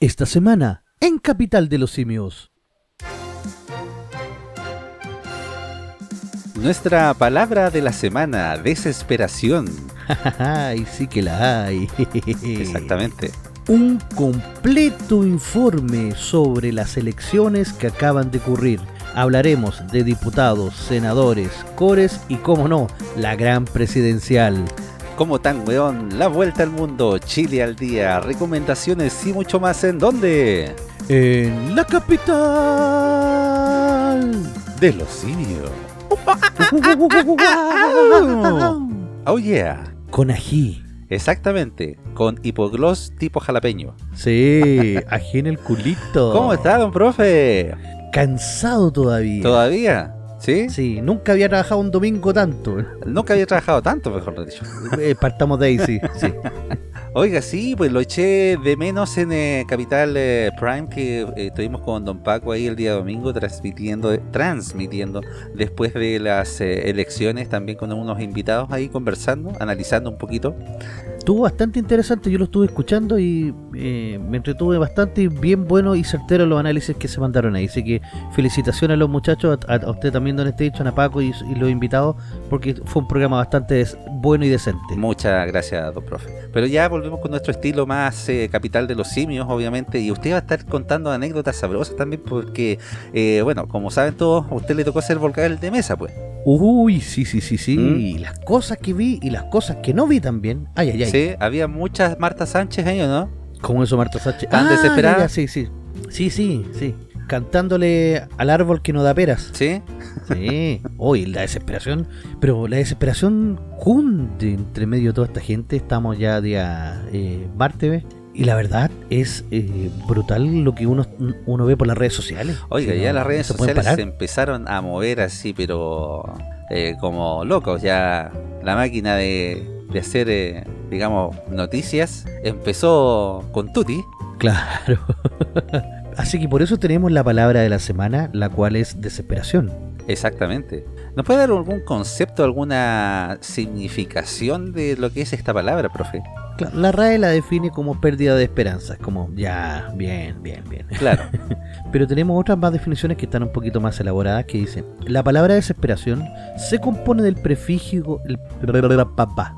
Esta semana, en Capital de los Simios. Nuestra palabra de la semana, desesperación. Ay, sí que la hay. Exactamente. Un completo informe sobre las elecciones que acaban de ocurrir. Hablaremos de diputados, senadores, cores y, como no, la gran presidencial. Como tan weón, la vuelta al mundo, Chile al día, recomendaciones y mucho más en dónde? En la capital De los simios. Oh yeah. Con ají. Exactamente, con hipogloss tipo jalapeño. Sí, ají en el culito. ¿Cómo está, don profe? Cansado todavía. ¿Todavía? ¿Sí? Sí, nunca había trabajado un domingo tanto. Nunca había trabajado tanto, mejor dicho. Eh, partamos de ahí, sí. sí. Oiga, sí, pues lo eché de menos en eh, Capital eh, Prime, que eh, estuvimos con Don Paco ahí el día domingo transmitiendo, transmitiendo después de las eh, elecciones, también con unos invitados ahí conversando, analizando un poquito. Estuvo bastante interesante, yo lo estuve escuchando y eh, me entretuve bastante bien bueno y certero los análisis que se mandaron ahí. Así que felicitaciones a los muchachos, a, usted también, Don Station, a Paco y, los invitados, porque fue un programa bastante bueno y decente. Muchas gracias, don profe. Pero ya volvemos con nuestro estilo más eh, capital de los simios, obviamente, y usted va a estar contando anécdotas sabrosas también, porque, eh, bueno, como saben todos, a usted le tocó ser volcán de mesa, pues. Uy, sí, sí, sí, sí. ¿Mm? Y las cosas que vi y las cosas que no vi también. Ay, ay, ay. Sí, había muchas Marta Sánchez ahí, ¿o no? Como eso, Marta Sánchez. ¿Tan Ah, desesperada? ya, sí, sí. Sí, sí, sí. Cantándole al árbol que no da peras. Sí. Sí. Hoy la desesperación. Pero la desesperación junte entre medio de toda esta gente. Estamos ya día eh, martes. Y la verdad es eh, brutal lo que uno, uno ve por las redes sociales. Oiga, ya no- las no redes se sociales se empezaron a mover así, pero eh, como locos. Ya la máquina de, de hacer, eh, digamos, noticias empezó con Tuti. Claro. Así que por eso tenemos la palabra de la semana, la cual es desesperación. Exactamente. ¿Nos puede dar algún concepto, alguna significación de lo que es esta palabra, profe? La RAE la define como pérdida de esperanzas, como ya, bien, bien, bien. Claro. Pero tenemos otras más definiciones que están un poquito más elaboradas que dicen, la palabra desesperación se compone del prefijo, el, papá,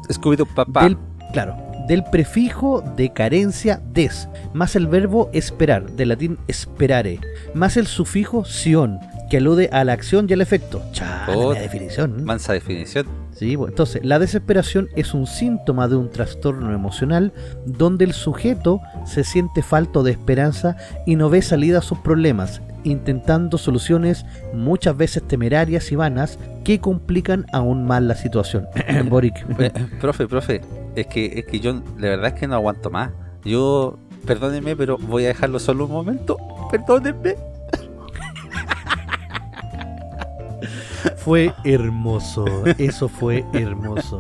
papá. del, claro, del prefijo de carencia des, más el verbo esperar, del latín esperare, más el sufijo sion, que alude a la acción y al efecto. Chale, Oh, la definición. Mansa definición. Sí, entonces, la desesperación es un síntoma de un trastorno emocional donde el sujeto se siente falto de esperanza y no ve salida a sus problemas, intentando soluciones muchas veces temerarias y vanas que complican aún más la situación. Boric. Eh, profe, profe, es que, es que yo la verdad es que no aguanto más. Yo, perdónenme, pero voy a dejarlo solo un momento. Perdónenme. Fue hermoso, eso fue hermoso.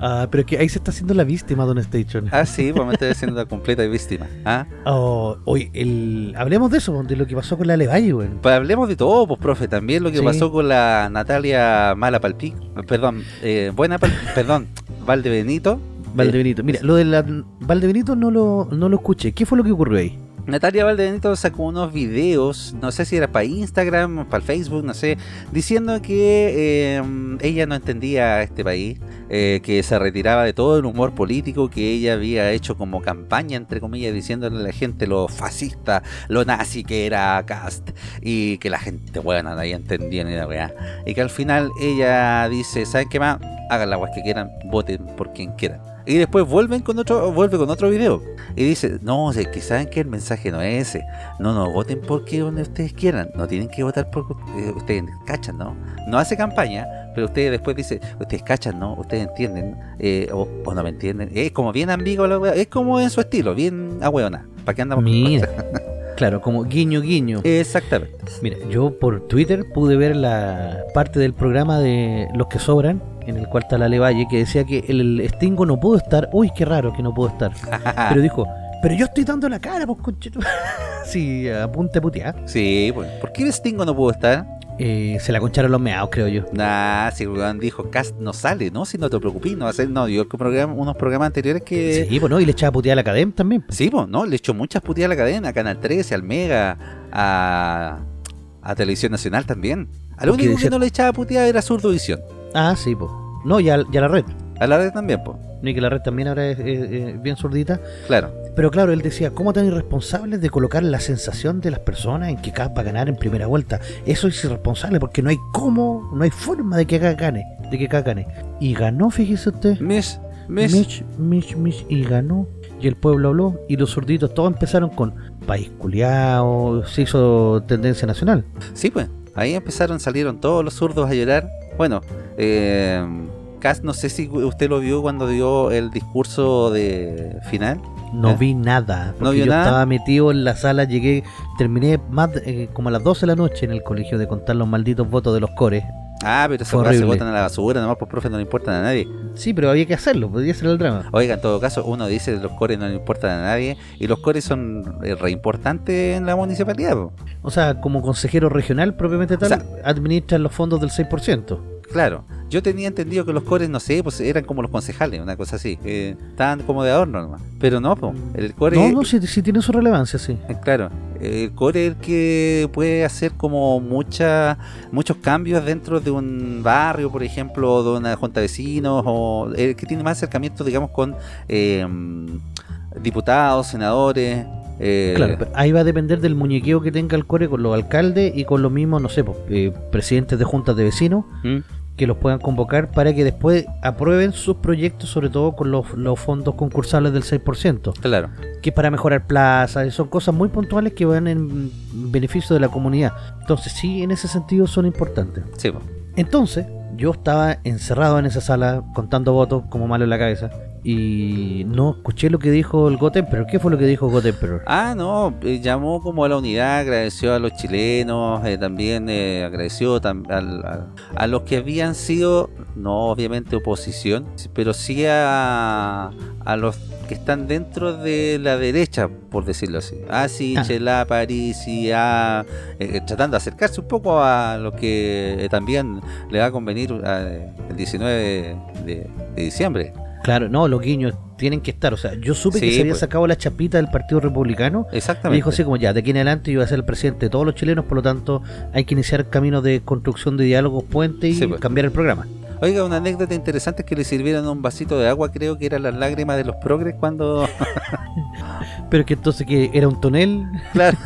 ah, pero es que ahí se está haciendo la víctima, Don Station. Ah, sí, pues me estoy haciendo la completa víctima. ¿Ah? Oh, el... hablemos de eso, de lo que pasó con la Levalle, weón. Pues hablemos de todo, pues, profe. También lo que Sí. pasó con la Natalia Mala Palpic. Perdón, eh, Buena Perdón, Valdebenito. Valdebenito. Mira, lo de la Valdebenito no lo, no lo escuché. ¿Qué fue lo que ocurrió ahí? Natalia Valdebenito sacó unos videos, no sé si era para Instagram, para Facebook, no sé, diciendo que eh, ella no entendía este país, eh, que se retiraba de todo el humor político que ella había hecho como campaña, entre comillas, diciéndole a la gente lo fascista, lo nazi que era Cast, y que la gente buena nadie entendía ni la weá. Y que al final ella dice, ¿saben qué más? Hagan la weá que quieran, voten por quien quieran. Y después vuelven con otro, vuelve con otro video. Y dice, no, es que saben que el mensaje no es ese. No, no, voten por que donde ustedes quieran. No tienen que votar por eh, ustedes cachan, ¿no? No hace campaña, pero ustedes después dicen, ustedes cachan, ¿no? Ustedes entienden, eh, o, o no me entienden. Es como bien ambiguo la es como en su estilo, bien ahueona. ¿Para qué andamos? Mira. Claro, como guiño guiño. Exactamente. Mira, yo por Twitter pude ver la parte del programa de Los que sobran, en el cual está la Levalle, que decía que el Stingo no pudo estar. Uy, qué raro que no pudo estar. Pero dijo, pero yo estoy dando la cara, pues conchetu. sí, apunte putear. sí, pues, ¿por qué Stingo no pudo estar? Eh, se la concharon los meados, creo yo. Nah, si el weón dijo, Cast no sale, ¿no? Si no te preocupes, no va a ser, no, yo programa, unos programas anteriores que... Sí, pues no, y le echaba puteada a la cadena también. Sí, pues, ¿no? Le echó muchas puteadas a la cadena, a Canal 13, al Mega, a, a Televisión Nacional también. A lo Porque único decía- que no le echaba puteada era Surdovisión. Ah, sí, pues. No, ya, ya la red. A la red también, pues. Ni que la red también ahora es, es- es bien sordita. Claro. Pero claro, él decía, ¿cómo tan irresponsables de colocar la sensación de las personas en que Cas va a ganar en primera vuelta? Eso es irresponsable porque no hay cómo, no hay forma de que Cas gane, de que Cas gane. Y ganó, fíjese usted. Mish, Mish. Mitch, Mitch, Mitch, y ganó. Y el pueblo habló y los sorditos todos empezaron con país culiao, se hizo tendencia nacional. Sí, pues. Ahí empezaron, salieron todos los zurdos a llorar. Bueno, eh, no sé si usted lo vio cuando dio el discurso de final. No ¿Eh? vi nada, porque ¿No vio yo nada? estaba metido en la sala, llegué, terminé más eh, como a las 12 de la noche en el colegio de contar los malditos votos de los cores. Ah, pero esas Fue cosas se botan a la basura, nomás por profe no le importan a nadie. Sí, pero había que hacerlo, podía ser el drama. Oiga, en todo caso, uno dice que los cores no le importan a nadie y los cores son eh, re importantes en la municipalidad. po. O sea, como consejero regional propiamente tal, sea- administran los fondos del 6%. Claro, yo tenía entendido que los cores, no sé, pues eran como los concejales, una cosa así, que estaban como de adorno nomás. Pero no, po, el core, No, no, sí, sí tiene su relevancia, sí. eh, claro, el core es el que puede hacer como mucha, muchos cambios dentro de un barrio, por ejemplo, de una junta de vecinos, o el que tiene más acercamiento, digamos, con eh, diputados, senadores. eh, Claro, ahí va a depender del muñequeo que tenga el core con los alcaldes y con los mismos, no sé, pues, eh, presidentes de juntas de vecinos ¿Mm? Que los puedan convocar para que después aprueben sus proyectos, sobre todo con los, los fondos concursables del 6%, Claro. que es para mejorar plazas, son cosas muy puntuales que van en beneficio de la comunidad. Entonces, sí, en ese sentido son importantes. Sí. Entonces, yo estaba encerrado en esa sala contando votos como malo en la cabeza y no escuché lo que dijo el God Emperor. ¿Qué fue lo que dijo God Emperor? Ah, no, eh, llamó como a la unidad, agradeció a los chilenos, eh, también eh, agradeció tam- al- a, a los que habían sido, no obviamente oposición, pero sí a, a los que están dentro de la derecha, por decirlo así. A Sichel, a París y a... eh, tratando de acercarse un poco a lo que eh, también le va a convenir eh, el 19 de, de- de diciembre. Claro, no, los guiños tienen que estar. O sea, yo supe que se había pues. sacado la chapita del Partido Republicano. Me Exactamente. dijo así como ya, de aquí en adelante yo voy a ser el presidente de todos los chilenos, por lo tanto hay que iniciar caminos de construcción de diálogos, puentes y Sí, pues. cambiar el programa. Oiga, una anécdota interesante es que le sirvieron un vasito de agua, creo que eran las lágrimas de los progres cuando... Pero que entonces que era un tonel, claro,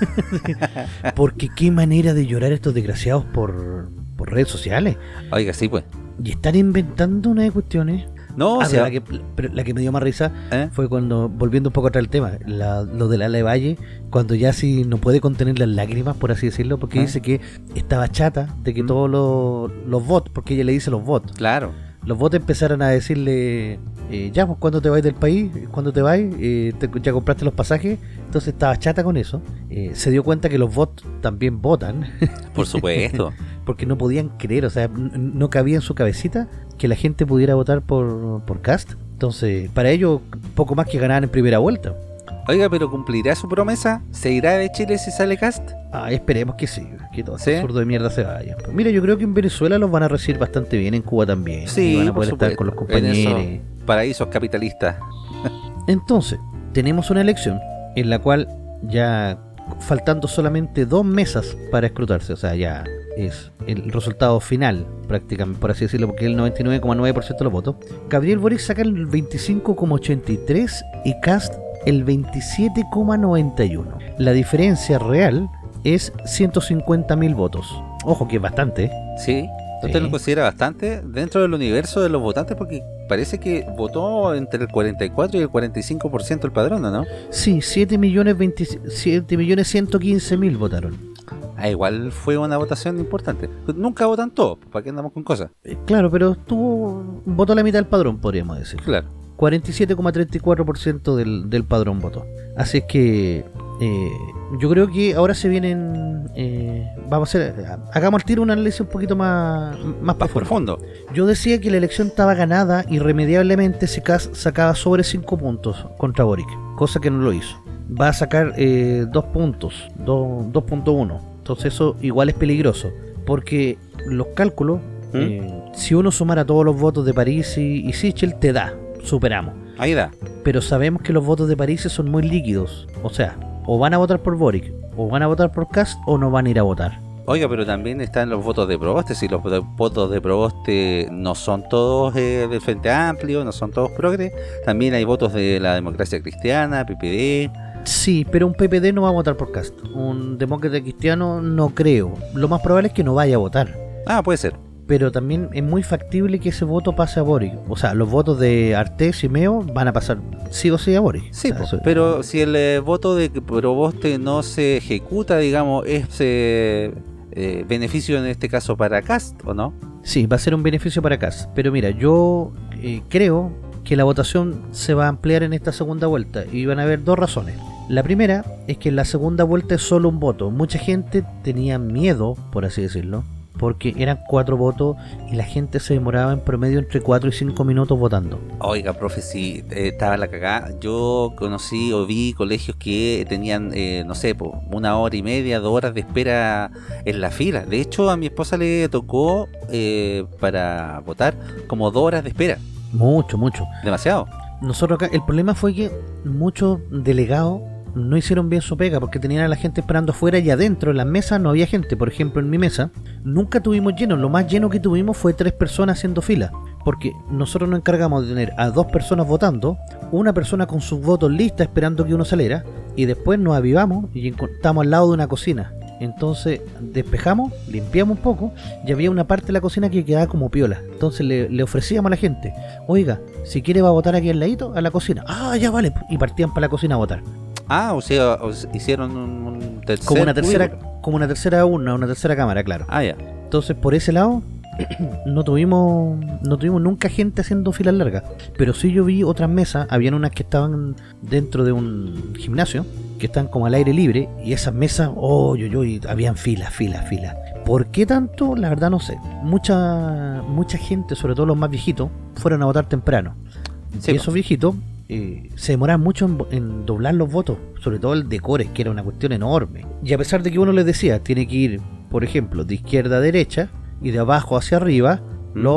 porque qué manera de llorar estos desgraciados por, por redes sociales. oiga, sí pues. Y están inventando una de cuestiones. No, o Ah, sea, la, que, pero la que me dio más risa ¿eh? fue cuando, volviendo un poco atrás al tema, la- lo de la Valle, cuando ya sí no puede contener las lágrimas, por así decirlo, porque Ah. dice que estaba chata de que Mm. todos los, los bots, porque ella le dice los bots, claro, los bots empezaron a decirle, eh, ya, pues cuando te vais del país, cuando te vas, eh, te- ya compraste los pasajes, entonces estaba chata con eso. Eh, se dio cuenta que los bots también votan, por supuesto. porque no podían creer, o sea, no cabía en su cabecita que la gente pudiera votar por, por Cast. Entonces, para ellos, poco más que ganaban en primera vuelta. Oiga, pero ¿cumplirá su promesa? ¿Se irá de Chile si sale cast? Ah, esperemos que sí, que todo ¿Sí? ese de mierda se vaya. Mira, yo creo que en Venezuela los van a recibir bastante bien, en Cuba también. y van a poder estar con los en compañeros. esos paraísos capitalistas. Entonces, tenemos una elección en la cual ya faltando solamente dos mesas para escrutarse, o sea, ya es el resultado final, prácticamente, por así decirlo, porque es el 99,9% de los votos. Gabriel Boric saca el 25,83% y Cast el 27,91%. La diferencia real es 150.000 votos. Ojo que es bastante. ¿eh? Sí. ¿Usted Sí. lo considera bastante dentro del universo de los votantes? Porque parece que votó entre el 44 y el 45% el padrón, ¿o ¿no? Sí, 7 millones 20 7 millones 115 mil votaron. Ah, igual fue una votación importante. Nunca votan todos, ¿para qué andamos con cosas? Eh, Claro, pero tuvo votó la mitad del padrón, podríamos decir. Claro. 47,34% del, del padrón votó. Así es que eh, yo creo que ahora se vienen. eh, vamos a hacer. Hagamos al tiro un análisis un poquito más, más Más profundo. Yo decía que la elección estaba ganada irremediablemente si Kass sacaba sobre 5 puntos contra Boric, cosa que no lo hizo. Va a sacar 2 puntos, 2 2.1. Entonces eso igual es peligroso. Porque los cálculos, ¿Mm? eh, si uno sumara todos los votos de París y, y Sichel, te da, superamos. Ahí da. Pero sabemos que los votos de París son muy líquidos. O sea, o van a votar por Boric, o van a votar por Cast, o no van a ir a votar. Oiga, pero también están los votos de Proboste. Si los vo- votos de Proboste no son todos eh, del Frente Amplio, no son todos progres, también hay votos de la democracia cristiana, PPD. Sí, pero un PPD no va a votar por Cast. Un demócrata cristiano no creo. Lo más probable es que no vaya a votar. Ah, puede ser. Pero también es muy factible que ese voto pase a Boric. O sea, los votos de Artés y Meo van a pasar sí o sí a Boric. Sí, O sea, po, eso- pero si el eh, voto de Proboste no se ejecuta, digamos, es eh, eh, beneficio en este caso para Cast, ¿o no? Sí, va a ser un beneficio para Cast. Pero mira, yo eh, creo que la votación se va a ampliar en esta segunda vuelta y van a haber dos razones. La primera es que en la segunda vuelta es solo un voto. Mucha gente tenía miedo, por así decirlo, porque eran cuatro votos y la gente se demoraba en promedio entre 4 y 5 minutos votando. Oiga, profe, si eh, estaba la cagada. Yo conocí o vi colegios que tenían, eh, no sé, una hora y media, dos horas de espera en la fila. De hecho, a mi esposa le tocó eh, para votar como dos horas de espera. Mucho, mucho. Demasiado. Nosotros acá, el problema fue que muchos delegados no hicieron bien su pega porque tenían a la gente esperando afuera y adentro en las mesas no había gente. Por ejemplo, en mi mesa nunca tuvimos lleno. Lo más lleno que tuvimos fue tres personas haciendo fila. Porque nosotros nos encargamos de tener a dos personas votando, una persona con sus votos listas esperando que uno saliera, y después nos avivamos y estamos al lado de una cocina. Entonces despejamos, limpiamos un poco y había una parte de la cocina que quedaba como piola. Entonces le, le ofrecíamos a la gente, oiga, si quiere va a votar aquí al ladito, a la cocina. Ah, ya vale. Y partían para la cocina a votar. Ah, o sea, o s- hicieron un, un tercer Como una tercera, cubículo. como una tercera urna, una tercera cámara, claro. Ah, ya. Entonces por ese lado no tuvimos no tuvimos nunca gente haciendo filas largas. Pero sí yo vi otras mesas, habían unas que estaban dentro de un gimnasio, que están como al aire libre, y esas mesas, oh, yo, yo, y habían filas, filas, filas. ¿Por qué tanto? La verdad no sé. Mucha, mucha gente, sobre todo los más viejitos, fueron a votar temprano. Sí, y esos viejitos eh, se demoraban mucho en, en doblar los votos, sobre todo el de Cores, que era una cuestión enorme. Y a pesar de que uno les decía, tiene que ir, por ejemplo, de izquierda a derecha y de abajo hacia arriba,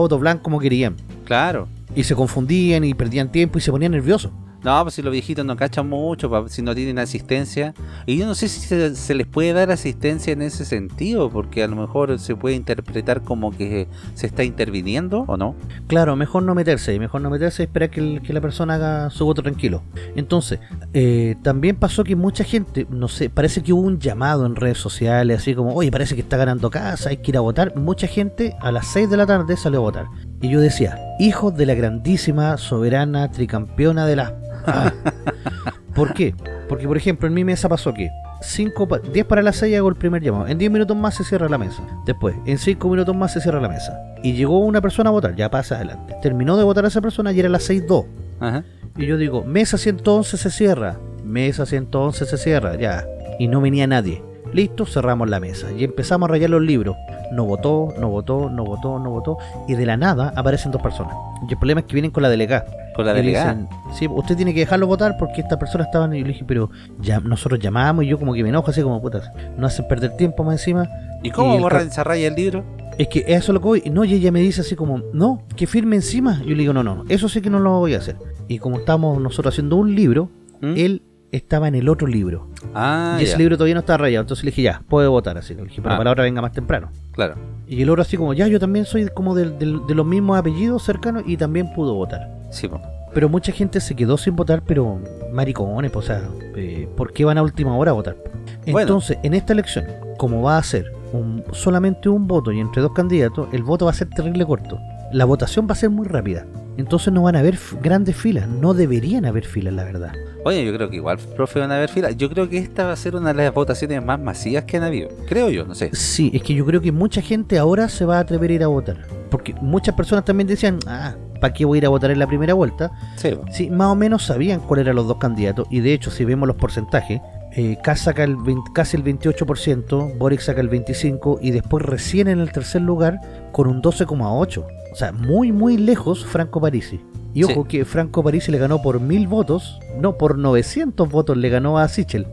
Mm. doblan como querían. Claro. Y se confundían y perdían tiempo y se ponían nerviosos. No, pues si los viejitos no cachan mucho, si no tienen asistencia. Y yo no sé si se, les puede dar asistencia en ese sentido, porque a lo mejor se puede interpretar como que se está interviniendo, ¿o no? Claro, mejor no meterse, mejor no meterse y esperar que, la persona haga su voto tranquilo. Entonces, eh, también pasó que mucha gente, no sé, parece que hubo un llamado en redes sociales, así como, oye, parece que está ganando casa, hay que ir a votar. Mucha gente a las 6 de la tarde salió a votar. Y yo decía, hijos de la grandísima, soberana, tricampeona de la... ¿Por qué? Porque, por ejemplo, en mi mesa pasó que 5 pa- 10 para las 6 hago el primer llamado. En 10 minutos más se cierra la mesa. Después, en 5 minutos más se cierra la mesa. Y llegó una persona a votar, ya pasa adelante. Terminó de votar a esa persona y era las 6.2. Ajá. Y yo digo, mesa 111 se cierra. Mesa 111 se cierra, ya. Y no venía nadie. Listo, cerramos la mesa. Y empezamos a rayar los libros. No votó, no votó, no votó, no votó. Y de la nada aparecen dos personas. Y el problema es que vienen con la delegada. Con la Y le delegada. dicen, sí, usted tiene que dejarlo votar porque estas personas estaban. Y yo le dije, pero ya nosotros llamamos y yo como que me enojo así como putas. No hacen perder tiempo más encima. ¿Y cómo y el esa raya el libro? Es que eso es lo que voy. No, y ella me dice así como, no, que firme encima. Yo le digo, no, no, no, eso sí que no lo voy a hacer. Y como estamos nosotros haciendo un libro, ¿Mm? él estaba en el otro libro. Ah, y ese ya. libro todavía no está rayado. Entonces le dije, ya, puede votar así. Le dije, pero Ah. para la otra venga más temprano. Claro. Y el otro así como, ya, yo también soy como del- del- de los mismos apellidos cercanos y también pudo votar. Sí, po. Pero mucha gente se quedó sin votar, pero maricones, o sea, eh, ¿por qué van a última hora a votar? Bueno. Entonces, en esta elección, como va a ser un, solamente un voto y entre dos candidatos, el voto va a ser terrible corto. La votación va a ser muy rápida. Entonces no van a haber grandes filas, no deberían haber filas, la verdad. Oye, yo creo que igual, profe, van a haber fila. Yo creo que esta va a ser una de las votaciones más masivas que han habido. Creo yo, no sé. Sí, es que yo creo que mucha gente ahora se va a atrever a ir a votar. Porque muchas personas también decían, ah, ¿para qué voy a ir a votar en la primera vuelta? Sí. Sí, más o menos sabían cuáles eran los dos candidatos y de hecho si vemos los porcentajes, eh, Kass saca el 20 casi el 28%, Boric saca el 25% y después recién en el tercer lugar con un 12,8%. O sea, muy muy lejos Franco Parisi. Y ojo Sí. que Franco Parisi le ganó por mil votos, no, por 900 votos le ganó a Sichel.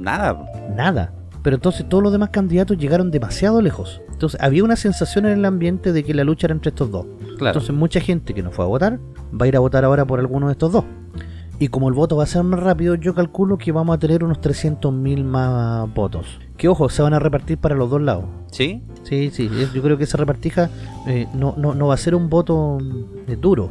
Nada. Nada. Pero entonces todos los demás candidatos llegaron demasiado lejos. Entonces había una sensación en el ambiente de que la lucha era entre estos dos. Claro. Entonces mucha gente que no fue a votar va a ir a votar ahora por alguno de estos dos. Y como el voto va a ser más rápido, yo calculo que vamos a tener unos 300.000 más votos. Que ojo, se van a repartir para los dos lados. ¿Sí? Sí, sí, yo creo que esa repartija eh, no, no, no va a ser un voto eh, duro.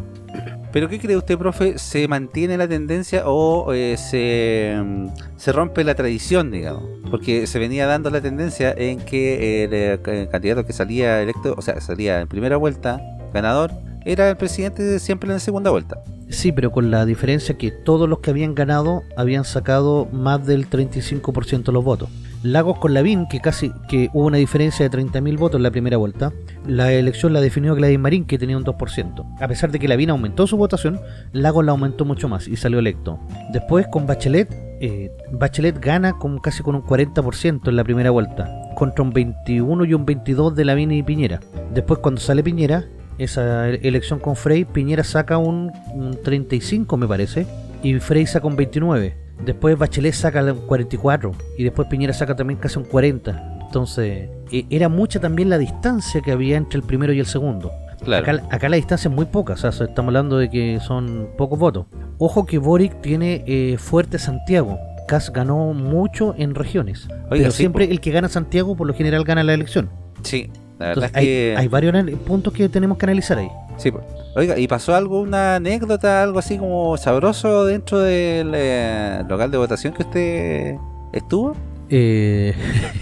¿Pero qué cree usted, profe? ¿Se mantiene la tendencia o eh, se, mm, se rompe la tradición, digamos? Porque se venía dando la tendencia en que el, eh, c- candidato que salía electo, o sea, salía en primera vuelta, ganador, era el presidente de siempre en la segunda vuelta. Sí, pero con la diferencia que todos los que habían ganado habían sacado más del 35% de los votos. Lagos con Lavín, que casi que hubo una diferencia de 30.000 votos en la primera vuelta, la elección la definió Gladys Marín, que tenía un 2%. A pesar de que Lavín aumentó su votación, Lagos la aumentó mucho más y salió electo. Después con Bachelet, eh, Bachelet gana con casi con un 40% en la primera vuelta, contra un 21 y un 22 de Lavín y Piñera. Después cuando sale Piñera, esa e- elección con Frey, Piñera saca un, un 35 me parece, y Frey saca un 29. Después Bachelet saca un 44 y después Piñera saca también casi un 40. Entonces, e- era mucha también la distancia que había entre el primero y el segundo. Claro. Acá, acá la distancia es muy poca, o sea, estamos hablando de que son pocos votos. Ojo que Boric tiene eh, fuerte Santiago. Kass ganó mucho en regiones. pero sí, siempre po. el que gana Santiago por lo general gana la elección. Sí, la verdad Entonces es hay, que... hay varios puntos que tenemos que analizar ahí. Sí, po. Oiga, ¿y pasó algo, una anécdota, algo así como sabroso dentro del eh, local de votación que usted estuvo? Eh,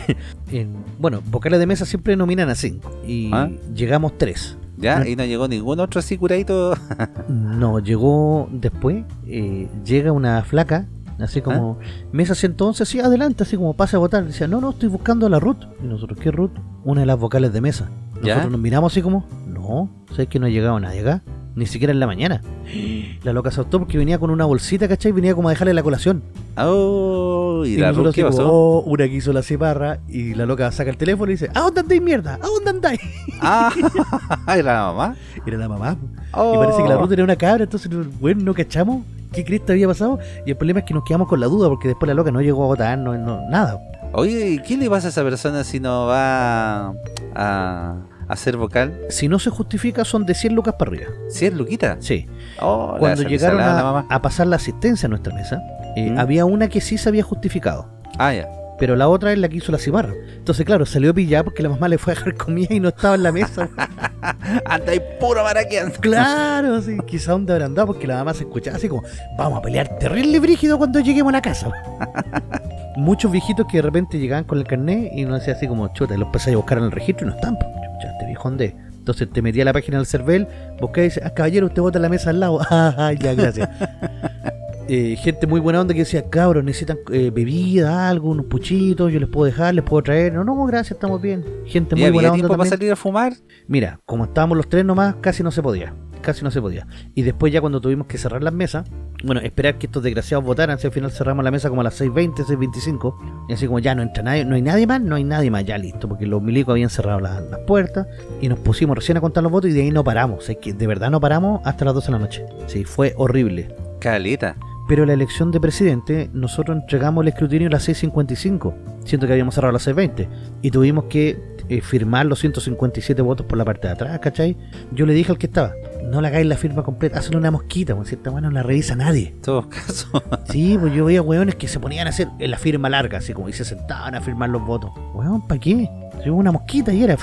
en- bueno, vocales de mesa siempre nominan a 5 y Ah. llegamos 3. ¿Ya? No. ¿Y no llegó ningún otro así curadito? No, llegó después, eh, llega una flaca, así como, mesa 111, sí, adelante, así como pase a votar. Decía, no, no, estoy buscando a la Ruth. Y nosotros, ¿qué Ruth? Una de las vocales de mesa. Nosotros ¿Ya? nos miramos así como, no, ¿sabes que no ha llegado nadie acá? Ni siquiera en la mañana. La loca saltó porque venía con una bolsita, ¿cachai? Venía como a dejarle la colación. Oh, ¿y, la como, pasó? oh, una que hizo la ciparra y la loca saca el teléfono y dice, ¿a dónde andáis mierda? ¿A dónde andáis? Ah, ¿era la mamá? Era la mamá. Oh. Y parece que la ruta era una cabra, entonces, bueno, no cachamos qué cresta había pasado. Y el problema es que nos quedamos con la duda porque después la loca no llegó a votar, no, no- nada. Oye, ¿y qué le pasa a esa persona si no va a, a ser vocal? Si no se justifica, son de 100 lucas para arriba. ¿Si es Luquita? Sí. Oh, Cuando llegaron a, la mamá. a pasar la asistencia a nuestra mesa, eh, ¿Mm? había una que sí se había justificado. Ah, ya. Pero la otra es la que hizo la cibarra. Entonces, claro, salió pillada porque la mamá le fue a dejar comida y no estaba en la mesa. Anda ahí puro maraqueando. claro, sí. Quizá dónde habrán andado porque la mamá se escuchaba así como, vamos a pelear terrible brígido cuando lleguemos a la casa. Muchos viejitos que de repente llegaban con el carnet y uno decía así como, chuta, los empecé a buscar en el registro y no están. Ya, dónde. Entonces te metía a la página del CERVEL, buscaba y dice, ah, caballero, usted vota en la mesa al lado. Ah, ya, gracias. Eh, gente muy buena onda que decía, cabros, necesitan eh, bebida, algo, unos puchitos, yo les puedo dejar, les puedo traer. No, no, gracias, estamos bien. Gente ¿Y muy buena onda tiempo para también. salir a fumar? Mira, como estábamos los tres nomás, casi no se podía. Casi no se podía. Y después ya cuando tuvimos que cerrar las mesas, bueno, esperar que estos desgraciados votaran, si al final cerramos la mesa como a las 6.20, 6.25, y así como ya no entra nadie, no hay nadie más, no hay nadie más, ya listo, porque los milicos habían cerrado las, las puertas, y nos pusimos recién a contar los votos y de ahí no paramos, es que de verdad no paramos hasta las 12 de la noche. Sí, fue horrible. Caleta. Pero la elección de presidente, nosotros entregamos el escrutinio a las 6.55, siento que habíamos cerrado a las 6.20, y tuvimos que eh, firmar los 157 votos por la parte de atrás, ¿cachai? Yo le dije al que estaba, no le hagáis la firma completa, hazle una mosquita, pues cierta bueno no la revisa nadie. En todos casos. Sí, pues yo veía hueones que se ponían a hacer en la firma larga, así como y se sentaban a firmar los votos. Hueón, ¿para qué? Hubo una mosquita y era...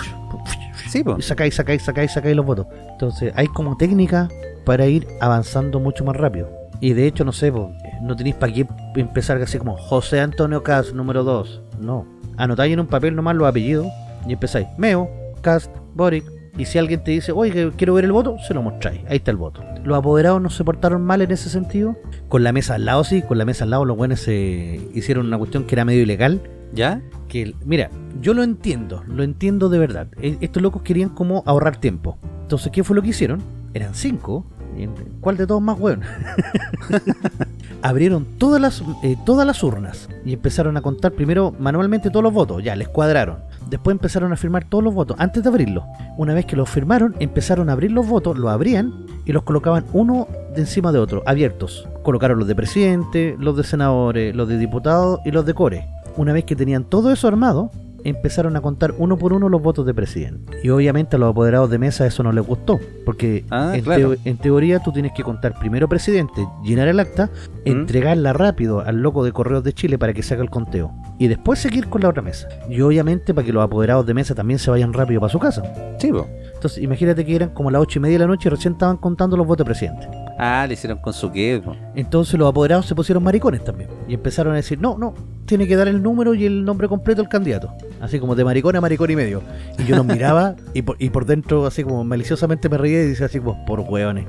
sí, Y pues. sacáis, sacáis, sacáis, sacáis los votos. Entonces, hay como técnica para ir avanzando mucho más rápido. Y de hecho, no sé, po, no tenéis para qué empezar así como José Antonio Cast, número 2. No. Anotáis en un papel nomás los apellidos y empezáis. Meo, Cast, Boric. Y si alguien te dice, oye, quiero ver el voto, se lo mostráis. Ahí está el voto. Los apoderados no se portaron mal en ese sentido. Con la mesa al lado, sí. Con la mesa al lado, los buenos se hicieron una cuestión que era medio ilegal ¿Ya? que mira, yo lo entiendo, lo entiendo de verdad. E- Estos locos querían como ahorrar tiempo. Entonces, ¿qué fue lo que hicieron? Eran cinco. ¿En- ¿Cuál de todos más weón? Abrieron todas las, eh, todas las urnas y empezaron a contar primero manualmente todos los votos. Ya, les cuadraron. Después empezaron a firmar todos los votos antes de abrirlos. Una vez que los firmaron, empezaron a abrir los votos, los abrían y los colocaban uno de encima de otro, abiertos. Colocaron los de presidente, los de senadores, los de diputados y los de core. Una vez que tenían todo eso armado, empezaron a contar uno por uno los votos de presidente. Y obviamente a los apoderados de mesa eso no les gustó, porque Ah, en, claro. teo- en teoría tú tienes que contar primero presidente, llenar el acta, entregarla rápido al loco de Correos de Chile para que se haga el conteo. Y después seguir con la otra mesa. Y obviamente para que los apoderados de mesa también se vayan rápido para su casa. Sí. Entonces imagínate que eran como las ocho y media de la noche y recién estaban contando los votos de presidente. Ah, le hicieron con su qué. Entonces los apoderados se pusieron maricones también. Y empezaron a decir, no, no, tiene que dar el número y el nombre completo del candidato. Así como de maricón a maricón y medio. Y yo los miraba y por, y por dentro así como maliciosamente me reía y decía así como, por hueones.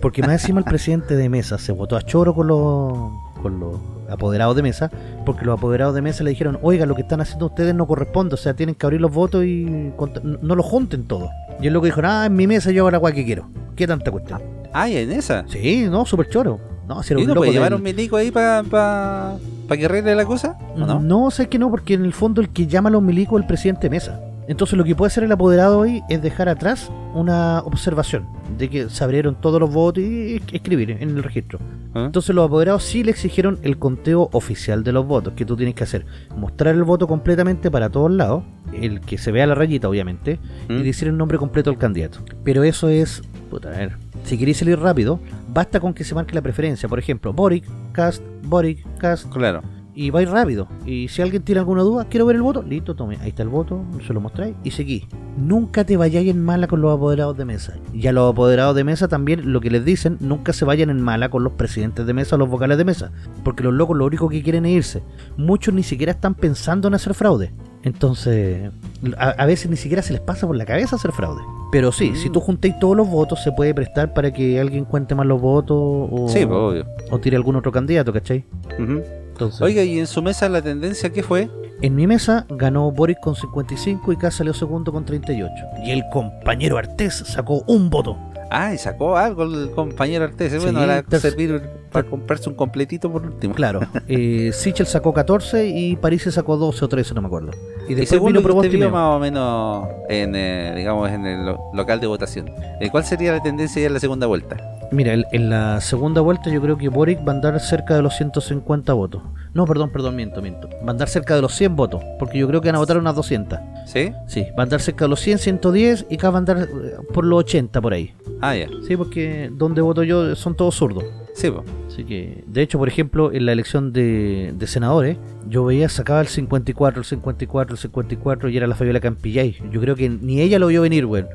Porque más encima el presidente de mesa se votó a choro con los, con los apoderados de mesa, porque los apoderados de mesa le dijeron, oiga, lo que están haciendo ustedes no corresponde, o sea, tienen que abrir los votos y no lo junten todo. Y él lo que dijo, ah, en mi mesa yo hago la agua que quiero. ¿Qué tanta cuestión? Ah, ¿y en esa? Sí, no, súper choro. No, si era ¿Y un no loco puede llevar del- un milico ahí para pa, pa que arregle la cosa? ¿O no? No, sé que no, porque en el fondo el que llama a los milicos es el presidente Mesa. Entonces lo que puede hacer el apoderado hoy es dejar atrás una observación de que se abrieron todos los votos y escribir en el registro. ¿Ah? Entonces los apoderados sí le exigieron el conteo oficial de los votos que tú tienes que hacer. Mostrar el voto completamente para todos lados, el que se vea la rayita obviamente, ¿Mm? y decir el nombre completo del candidato. Pero eso es, puta, a ver, si queréis salir rápido, basta con que se marque la preferencia. Por ejemplo, Boric, Cast, Boric, Cast, Claro. Y vais rápido. Y si alguien tiene alguna duda, quiero ver el voto, listo, tome, ahí está el voto, se lo mostráis y seguí. Nunca te vayáis en mala con los apoderados de mesa. Y a los apoderados de mesa también lo que les dicen, nunca se vayan en mala con los presidentes de mesa o los vocales de mesa. Porque los locos lo único que quieren es irse. Muchos ni siquiera están pensando en hacer fraude. Entonces, a, a veces ni siquiera se les pasa por la cabeza hacer fraude. Pero sí, Mm. si tú juntéis todos los votos, se puede prestar para que alguien cuente más los votos o, Sí, pues, obvio. o tire algún otro candidato, ¿cachai? Ujú. Entonces, Oiga, ¿y en su mesa la tendencia qué fue? En mi mesa ganó Boric con 55 y Casa salió segundo con 38. Y el compañero Artés sacó un voto. Ah, y sacó algo el compañero Artés. Sí, bueno, ahora ter- servir para comprarse un completito por último. Claro. Eh, Sichel sacó 14 y París se sacó 12 o 13, no me acuerdo. Y Y después según vino lo que usted y vio más o menos en, eh, digamos, en el lo- local de votación, eh, ¿cuál sería la tendencia ya en la segunda vuelta? Mira, el- en la segunda vuelta yo creo que Boric va a andar cerca de los 150 votos. No, perdón, perdón, miento, miento. Va a andar cerca de los 100 votos, porque yo creo que van a votar unas 200. ¿Sí? Sí, va a andar cerca de los 100, 110 y acá va a andar eh, por los 80 por ahí. Ah, ya. Sí, porque donde voto yo son todos zurdos. Sí, pues. Así que, de hecho, por ejemplo, en la elección de, de senadores, yo veía sacaba el 54, el 54, el 54 y era la Fabiola Campillay. Yo creo que ni ella lo vio venir, güey.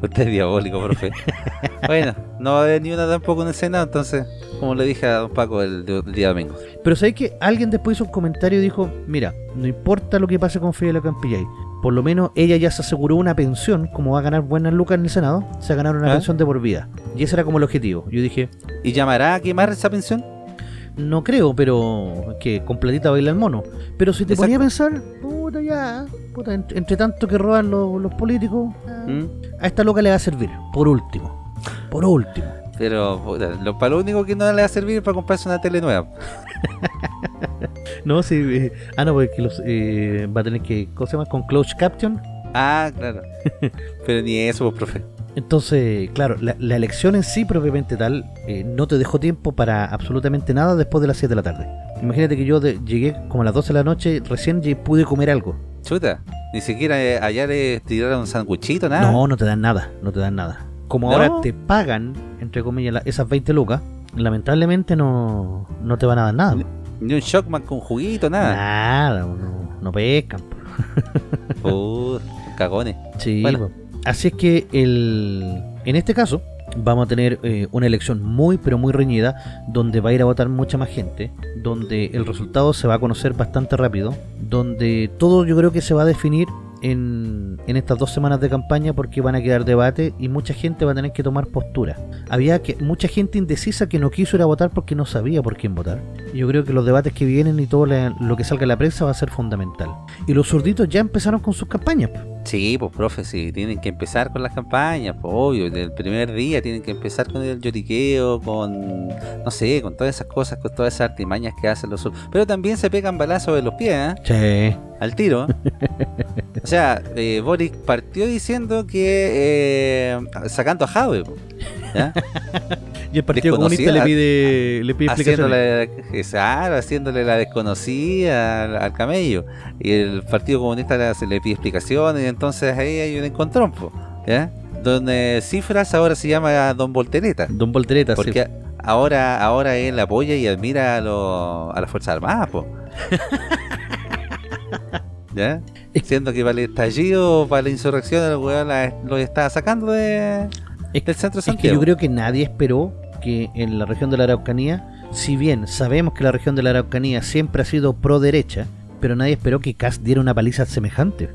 Usted es diabólico, profe. bueno, no va a haber ni una tampoco en el Senado, entonces, como le dije a don Paco el, el día domingo. Pero sabes que alguien después hizo un comentario y dijo, mira, no importa lo que pase con Fabiola Campillay, por lo menos ella ya se aseguró una pensión, como va a ganar buenas lucas en el Senado, se va a ganar una ¿Ah? pensión de por vida. Y ese era como el objetivo. Yo dije, ¿Y llamará a quemar esa pensión? no creo, pero que completita baila el mono. Pero si te Exacto. ponía a pensar, puta ya, puta, ent- entre, tanto que roban los, los políticos, ah, ¿Mm? a esta loca le va a servir, por último. Por último. Pero, puta, lo, para lo único que no le va a servir es para comprarse una tele nueva. No, sí. eh, ah, no, porque los, eh, va a tener que. ¿Cómo se llama? Con Close Caption. Ah, claro. Pero ni eso, pues, profe. Entonces, claro, la, la elección en sí, propiamente tal, eh, no te dejó tiempo para absolutamente nada después de las 7 de la tarde. Imagínate que yo de- llegué como a las 12 de la noche, recién pude comer algo. Chuta, ni siquiera eh, allá le tiraron un sanguchito, nada. No, no te dan nada, no te dan nada. Como ¿No? ahora te pagan, entre comillas, la- esas 20 lucas, lamentablemente no, no te van a dar nada. Ni un shockman con juguito, nada. Nada, no, no pescan. Puta, cagones. Sí, Bueno. así es que el, en este caso vamos a tener eh, una elección muy pero muy reñida donde va a ir a votar mucha más gente, donde el resultado se va a conocer bastante rápido, donde todo yo creo que se va a definir en, estas dos semanas de campaña porque van a quedar debate y mucha gente va a tener que tomar postura. Había que mucha gente indecisa que no quiso ir a votar porque no sabía por quién votar. Yo creo que los debates que vienen y todo lo que salga en la prensa va a ser fundamental. Y los zurditos ya empezaron con sus campañas. Sí, pues, profe, sí, tienen que empezar con las campañas, pues, obvio. Desde el primer día tienen que empezar con el lloriqueo, con, no sé, con todas esas cosas, con todas esas artimañas que hacen los sur- Pero también se pegan balazos de los pies, ¿eh? Sí. al tiro. o sea, eh, Boric partió diciendo que eh, sacando a Jave. ¿ya? Y el Partido Comunista le pide, le pide explicaciones. Haciéndole, haciéndole la desconocida al, camello. Y el Partido Comunista le, le pide explicaciones y entonces ahí hay un encontrón, ¿ya? Donde Cifras ahora se llama Don Voltereta. Don Voltereta, Porque ahora, ahora él apoya y admira a, lo, a las Fuerzas Armadas, po. ¿Ya? Siendo que para el estallido, para la insurrección, el weón lo está sacando de, del centro de Santiago. Es que yo creo que nadie esperó que en la región de la Araucanía, si bien sabemos que la región de la Araucanía siempre ha sido pro derecha, pero nadie esperó que Cast diera una paliza semejante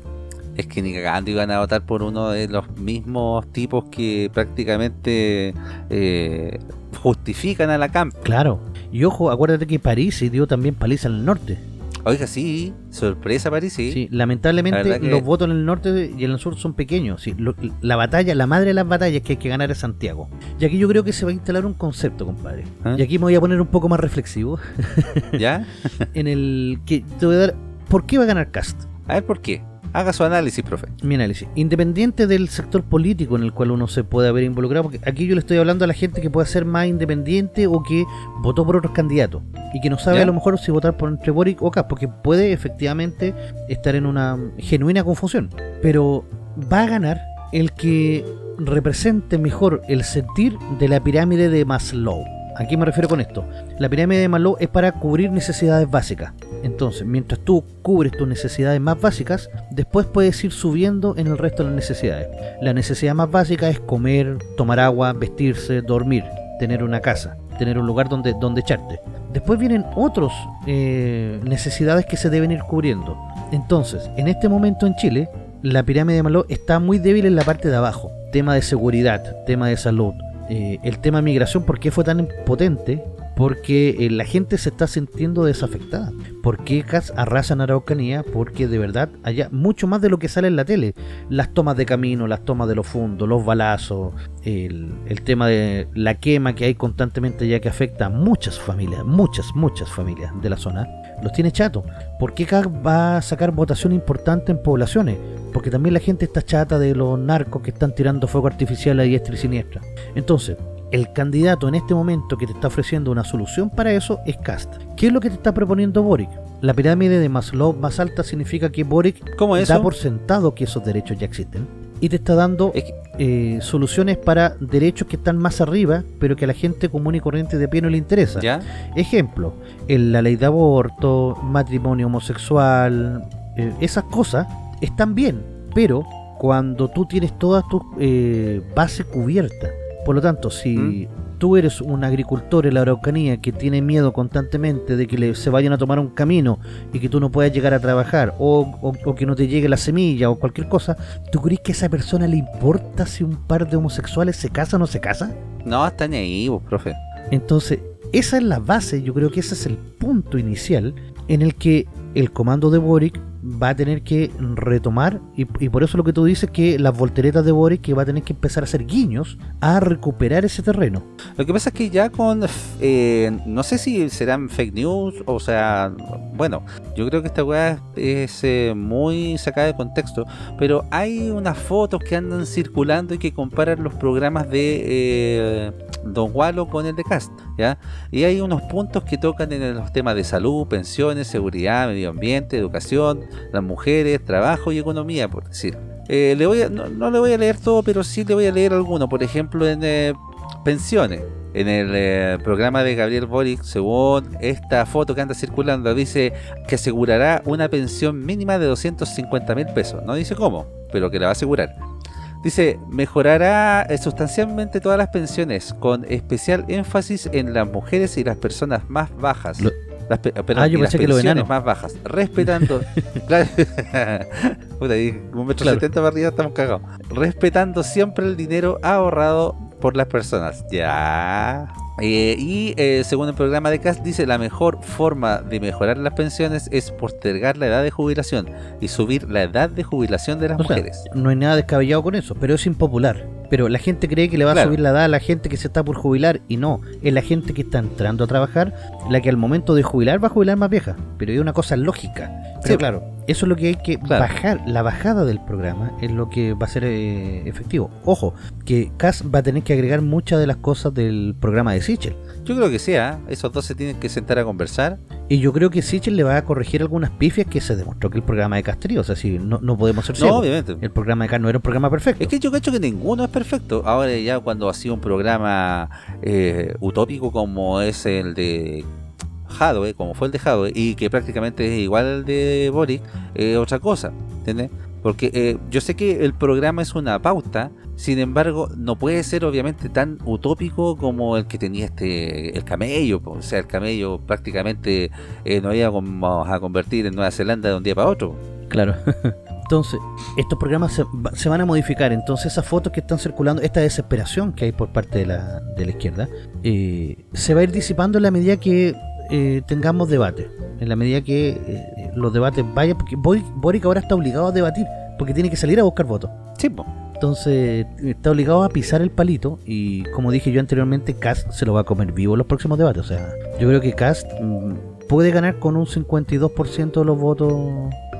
es que ni cagando iban a votar por uno de los mismos tipos que prácticamente eh, justifican a la CAMP. Claro. Y ojo, acuérdate que París se dio también paliza en el norte. Oiga, sí, sorpresa París, sí. Sí, lamentablemente los votos en el norte y en el sur son pequeños. Sí, la batalla, la madre de las batallas que hay que ganar es Santiago. Y aquí yo creo que se va a instalar un concepto, compadre. ¿Ah? Y aquí me voy a poner un poco más reflexivo. ¿Ya? en el que te voy a dar... ¿Por qué va a ganar Cast? A ver, ¿por qué? Haga su análisis, profe. Mi análisis. Independiente del sector político en el cual uno se puede haber involucrado, porque aquí yo le estoy hablando a la gente que puede ser más independiente o que votó por otros candidatos y que no sabe a lo mejor si votar por entre Boric o Cas, porque puede efectivamente estar en una genuina confusión. Pero va a ganar el que represente mejor el sentir de la pirámide de Maslow. ¿A qué me refiero con esto? La pirámide de Maslow es para cubrir necesidades básicas. Entonces, mientras tú cubres tus necesidades más básicas, después puedes ir subiendo en el resto de las necesidades. La necesidad más básica es comer, tomar agua, vestirse, dormir, tener una casa, tener un lugar donde, donde echarte. Después vienen otras eh, necesidades que se deben ir cubriendo. Entonces, en este momento en Chile, la pirámide de Maslow está muy débil en la parte de abajo. Tema de seguridad, tema de salud, eh, el tema migración, ¿por qué fue tan potente? Porque eh, la gente se está sintiendo desafectada. ¿Por qué arrasan Araucanía? Porque de verdad haya mucho más de lo que sale en la tele. Las tomas de camino, las tomas de los fundos, los balazos, el, el tema de la quema que hay constantemente ya que afecta a muchas familias, muchas, muchas familias de la zona los tiene chato. ¿Por qué va a sacar votación importante en poblaciones? Porque también la gente está chata de los narcos que están tirando fuego artificial a diestra y siniestra. Entonces, el candidato en este momento que te está ofreciendo una solución para eso es Cast. ¿Qué es lo que te está proponiendo Boric? La pirámide de Maslow más alta significa que Boric da por sentado que esos derechos ya existen y te está dando eh, soluciones para derechos que están más arriba, pero que a la gente común y corriente de pie no le interesa. Ejemplo, en la ley de aborto, matrimonio homosexual, eh, esas cosas están bien, pero cuando tú tienes todas tus eh, bases cubiertas. Por lo tanto, si ¿Mm? Tú eres un agricultor en la Araucanía que tiene miedo constantemente de que le, se vayan a tomar un camino y que tú no puedas llegar a trabajar o, que no te llegue la semilla o cualquier cosa, ¿tú crees que a esa persona le importa si un par de homosexuales se casa o no se casa? No, está ni ahí, vos, profe. Entonces, esa es la base, yo creo que ese es el punto inicial en el que el comando de Boric va a tener que retomar, y, por eso lo que tú dices, que las volteretas de Boric que va a tener que empezar a hacer guiños a recuperar ese terreno. Lo que pasa es que ya con, eh, no sé si serán fake news, o sea, bueno, yo creo que esta weá es eh, muy sacada de contexto, pero hay unas fotos que andan circulando y que comparan los programas de eh, Don Wallo con el de Cast, ¿ya? Y hay unos puntos que tocan en los temas de salud, pensiones, seguridad, medio ambiente, educación, las mujeres, trabajo y economía, por decir. Eh, no, le voy a leer todo, pero sí le voy a leer alguno. Por ejemplo, en eh, pensiones. En el eh, programa de Gabriel Boric, según esta foto que anda circulando, dice que asegurará una pensión mínima de 250 mil pesos. No dice cómo, pero que la va a asegurar. Dice, mejorará sustancialmente todas las pensiones, con especial énfasis en las mujeres y las personas más bajas. Las, ah, yo pensé que lo más bajas, respetando. claro, puta, un metro setenta para arriba estamos cagados. Respetando siempre el dinero ahorrado por las personas. Ya. Eh, y eh, según el programa de CAS dice la mejor forma de mejorar las pensiones es postergar la edad de jubilación y subir la edad de jubilación de las mujeres. no hay nada descabellado con eso, pero es impopular. Pero la gente cree que le va a subir la edad a la gente que se está por jubilar y no, es la gente que está entrando a trabajar la que al momento de jubilar va a jubilar más vieja. Pero es una cosa lógica. Pero claro, Eso es lo que hay que Claro. bajar. La bajada del programa es lo que va a ser eh, efectivo. Ojo, que Cass va a tener que agregar muchas de las cosas del programa de Sichel. Yo creo que sí, ¿ah? esos dos se tienen que sentar a conversar. Y yo creo que Sichel le va a corregir algunas pifias que se demostró que el programa de Castrillo, o sea, si no, no podemos ser No, ciegos. obviamente. El programa de Cass no era un programa perfecto. Es que yo cacho que ninguno es perfecto. Ahora ya cuando ha sido un programa eh, utópico como es el de Hadwe, como fue el de Hadwe, y que prácticamente es igual al de Boric, es otra cosa, ¿entiendes? Porque eh, yo sé que el programa es una pauta, sin embargo, no puede ser obviamente tan utópico como el que tenía este el camello. O sea, el camello prácticamente eh, nos íbamos a convertir en Nueva Zelanda de un día para otro. Claro. Entonces, estos programas se van a modificar. Entonces, esas fotos que están circulando, esta desesperación que hay por parte de la, de la izquierda, eh, se va a ir disipando en la medida que eh, tengamos debate. En la medida que eh, los debates vayan, porque Boric, ahora está obligado a debatir, porque tiene que salir a buscar votos. Sí, po. Entonces, está obligado a pisar el palito y, como dije yo anteriormente, Cast se lo va a comer vivo en los próximos debates. O sea, yo creo que Cast mm, puede ganar con un 52% de los votos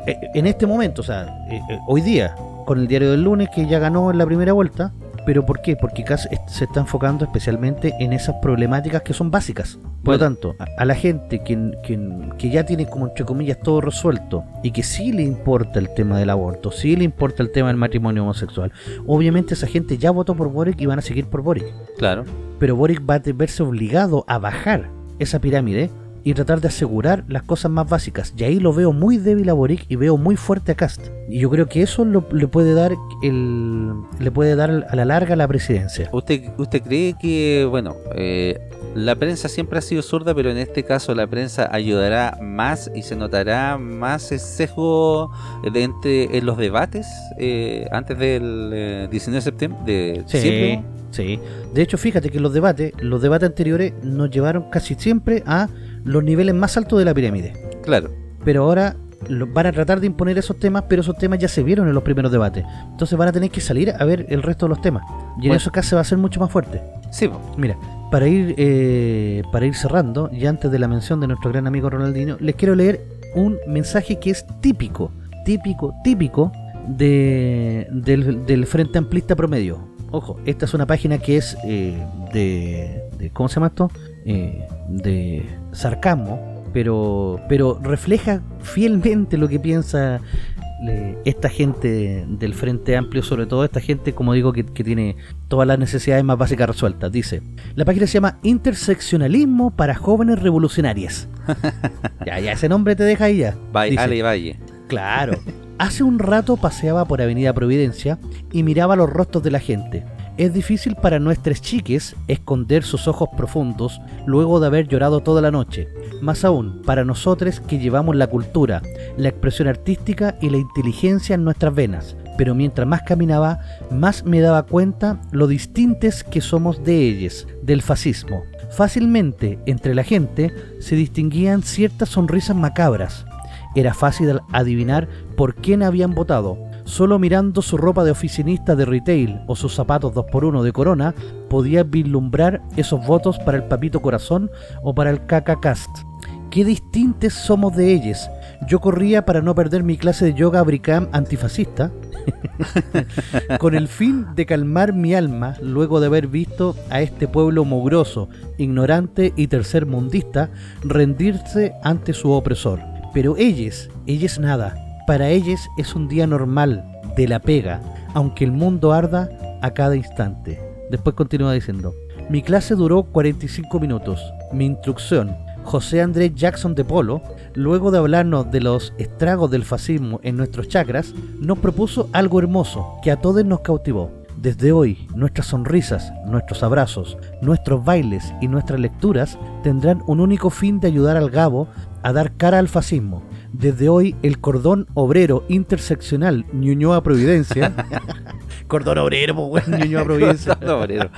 eh, en este momento, o sea, eh, hoy día, con el diario del lunes que ya ganó en la primera vuelta. ¿Pero por qué? Porque se está enfocando especialmente en esas problemáticas que son básicas. Por lo tanto, a, la gente que, que- que ya tiene como entre comillas todo resuelto y que sí le importa el tema del aborto, sí le importa el tema del matrimonio homosexual, obviamente esa gente ya votó por Boric y van a seguir por Boric. Claro. Pero Boric va a verse obligado a bajar esa pirámide y tratar de asegurar las cosas más básicas. Y ahí lo veo muy débil a Boric y veo muy fuerte a Cast. Y yo creo que eso lo- le puede dar el le puede dar a la larga la presidencia. ¿Usted, usted cree que, bueno, eh, la prensa siempre ha sido zurda, pero en este caso la prensa ayudará más y se notará más el sesgo de entre, en los debates eh, antes del eh, 19 de septiembre? De Sí, sí. De hecho, fíjate que los debates, los debates anteriores nos llevaron casi siempre a los niveles más altos de la pirámide. Claro. Pero ahora van a tratar de imponer esos temas, pero esos temas ya se vieron en los primeros debates. Entonces van a tener que salir a ver el resto de los temas. Y en Bueno. eso acá se va a hacer mucho más fuerte. Sí. Mira, para ir, eh, para ir cerrando, y antes de la mención de nuestro gran amigo Ronaldinho, les quiero leer un mensaje que es típico, típico, típico de, del, del Frente Amplista Promedio. Ojo, esta es una página que es eh, de, de- ¿Cómo se llama esto? Eh, de sarcasmo, pero, pero refleja fielmente lo que piensa le- esta gente del Frente Amplio, sobre todo esta gente, como digo, que, que tiene todas las necesidades más básicas resueltas. Dice, la página se llama Interseccionalismo para Jóvenes Revolucionarias. ya, ya, ese nombre te deja ahí ya. Valle, Ale Valle. Claro. Hace un rato paseaba por Avenida Providencia y miraba los rostros de la gente. Es difícil para nuestras chiques esconder sus ojos profundos luego de haber llorado toda la noche. Más aún, para nosotros que llevamos la cultura, la expresión artística y la inteligencia en nuestras venas. Pero mientras más caminaba, más me daba cuenta lo distintes que somos de ellas, del fascismo. Fácilmente, entre la gente, se distinguían ciertas sonrisas macabras, era fácil adivinar por quién habían votado. Solo mirando su ropa de oficinista de retail o sus zapatos 2x1 de corona, podía vislumbrar esos votos para el Papito Corazón o para el Cast. Qué distintos somos de ellos. Yo corría para no perder mi clase de yoga Bricam antifascista, con el fin de calmar mi alma luego de haber visto a este pueblo mugroso, ignorante y tercermundista rendirse ante su opresor. Pero ellos, ellos nada. Para ellos es un día normal, de la pega, aunque el mundo arda a cada instante. Después continúa diciendo, mi clase duró 45 minutos. Mi instrucción, José Andrés Jackson de Polo, luego de hablarnos de los estragos del fascismo en nuestros chakras, nos propuso algo hermoso que a todos nos cautivó. Desde hoy, nuestras sonrisas, nuestros abrazos, nuestros bailes y nuestras lecturas tendrán un único fin de ayudar al Gabo a dar cara al fascismo. Desde hoy, el cordón obrero interseccional Ñuñoa Providencia, cordón obrero, pues, bueno, Ñuñoa Providencia, obrero.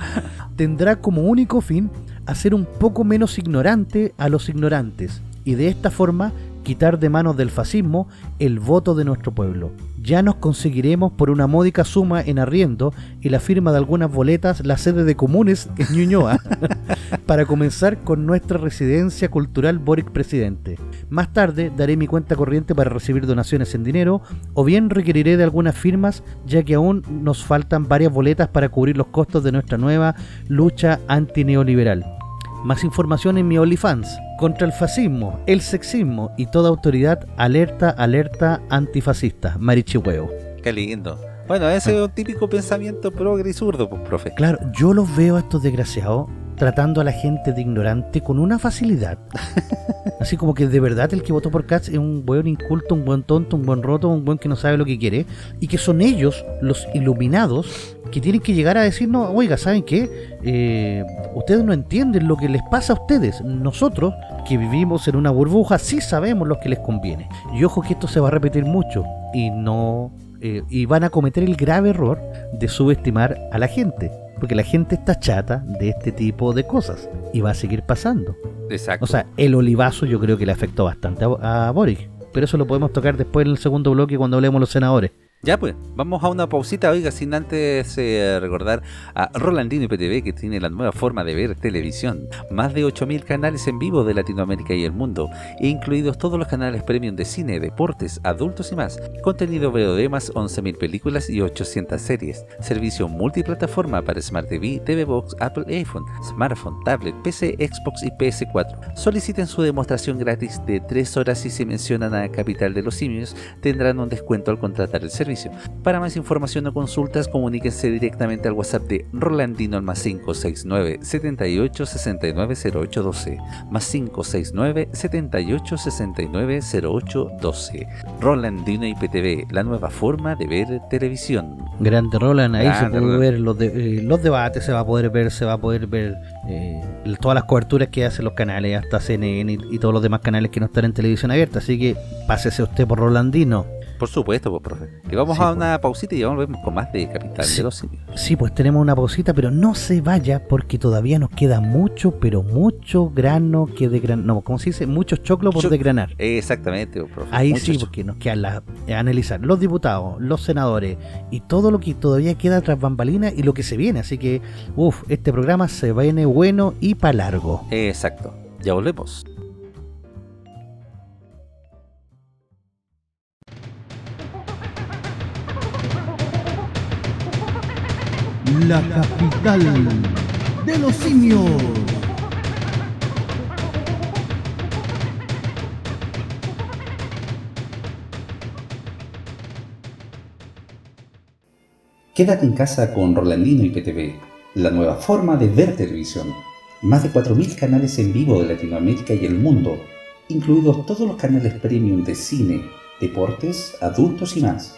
tendrá como único fin hacer un poco menos ignorante a los ignorantes y de esta forma quitar de manos del fascismo el voto de nuestro pueblo. Ya nos conseguiremos por una módica suma en arriendo y la firma de algunas boletas la sede de comunes en Ñuñoa para comenzar con nuestra residencia cultural Boric Presidente. Más tarde daré mi cuenta corriente para recibir donaciones en dinero o bien requeriré de algunas firmas ya que aún nos faltan varias boletas para cubrir los costos de nuestra nueva lucha antineoliberal. Más información en mi OnlyFans. Contra el fascismo, el sexismo y toda autoridad, alerta, alerta antifascista. Marichihueo. Qué lindo. Bueno, ese es un típico pensamiento progre y zurdo, pues, profe. Claro, yo los veo a estos desgraciados tratando a la gente de ignorante con una facilidad. Así como que de verdad el que votó por Katz es un buen inculto, un buen tonto, un buen roto, un buen que no sabe lo que quiere. Y que son ellos, los iluminados, que tienen que llegar a decirnos, oiga, ¿saben qué? Eh, ustedes no entienden lo que les pasa a ustedes. Nosotros, que vivimos en una burbuja, sí sabemos lo que les conviene. Y ojo que esto se va a repetir mucho. Y no... Eh, y van a cometer el grave error de subestimar a la gente porque la gente está chata de este tipo de cosas y va a seguir pasando. Exacto. O sea, el olivazo yo creo que le afectó bastante a, a Boris, pero eso lo podemos tocar después en el segundo bloque cuando hablemos los senadores. Ya pues, vamos a una pausita, oiga, sin antes eh, recordar a Rolandino IPTV que tiene la nueva forma de ver televisión. Más de 8.000 canales en vivo de Latinoamérica y el mundo, incluidos todos los canales premium de cine, deportes, adultos y más. Contenido VOD más 11.000 películas y 800 series. Servicio multiplataforma para Smart TV, TV Box, Apple iPhone, smartphone, tablet, PC, Xbox y PS4. Soliciten su demostración gratis de 3 horas y si mencionan a Capital de los Simios tendrán un descuento al contratar el servicio. Para más información o consultas, comuníquense directamente al WhatsApp de Rolandino al más 569 78 69 0812 más 569 78 69 0812 Rolandino IPTV, la nueva forma de ver televisión. Grande Roland, ahí Grande, se puede Roland. ver los, de- eh, los debates, se va a poder ver, se va a poder ver eh, todas las coberturas que hacen los canales, hasta CNN y, y todos los demás canales que no están en televisión abierta. Así que pásese usted por Rolandino. Por supuesto, pues, profe. Y vamos Sí, a pues. una pausita y ya volvemos con más de Capital Sí. de los Simios. Sí, pues tenemos una pausita, pero no se vaya porque todavía nos queda mucho, pero mucho grano que desgranar. No, ¿cómo se dice? Muchos choclos por Cho- desgranar. Exactamente, pues, profe. Ahí Mucho sí, porque nos queda la- analizar los diputados, los senadores y todo lo que todavía queda tras bambalinas y lo que se viene. Así que, uff, este programa se viene bueno y para largo. Exacto. Ya volvemos. La capital de los simios. Quédate en casa con Rolandino IPTV, la nueva forma de ver televisión. Más de 4.000 canales en vivo de Latinoamérica y el mundo, incluidos todos los canales premium de cine, deportes, adultos y más.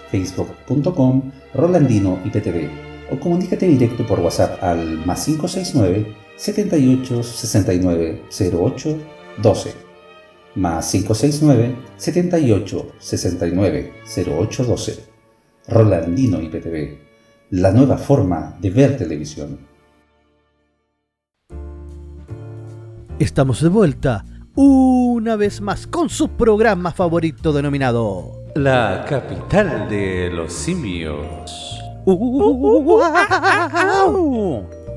www.facebook.com Rolandino IPTV o comunícate directo por WhatsApp al más 569 78 69 08 12 más 569 78 69 08 12 Rolandino IPTV, la nueva forma de ver televisión. Estamos de vuelta una vez más con su programa favorito denominado. La capital de los simios.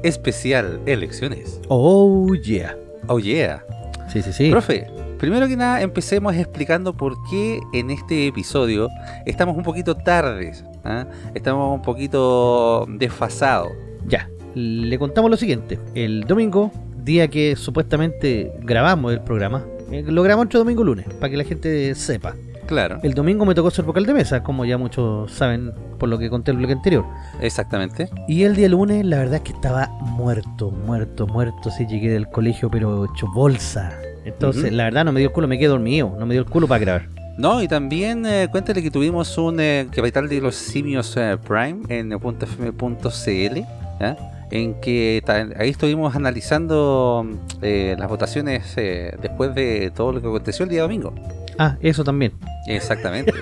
Especial elecciones. Oh yeah. Oh yeah. Sí, sí, sí. Profe, primero que nada empecemos explicando por qué en este episodio estamos un poquito tardes. ¿ah? Estamos un poquito desfasados. Ya, le contamos lo siguiente. El domingo, día que supuestamente grabamos el programa, eh, lo grabamos entre domingo y lunes, para que la gente sepa. Claro, El domingo me tocó ser vocal de mesa, como ya muchos saben por lo que conté el bloque anterior. exactamente. Y el día lunes, la verdad es que estaba muerto, muerto, muerto. Sí, llegué del colegio, pero hecho bolsa. Entonces, la verdad, no me dio el culo, me quedé dormido. No me dio el culo para grabar. No, y también eh, cuéntale que tuvimos un eh, Capital de los Simios eh, Prime en .fm.cl, en que ahí estuvimos analizando eh, las votaciones después de todo lo que aconteció el día domingo. Ah, eso también. Exactamente.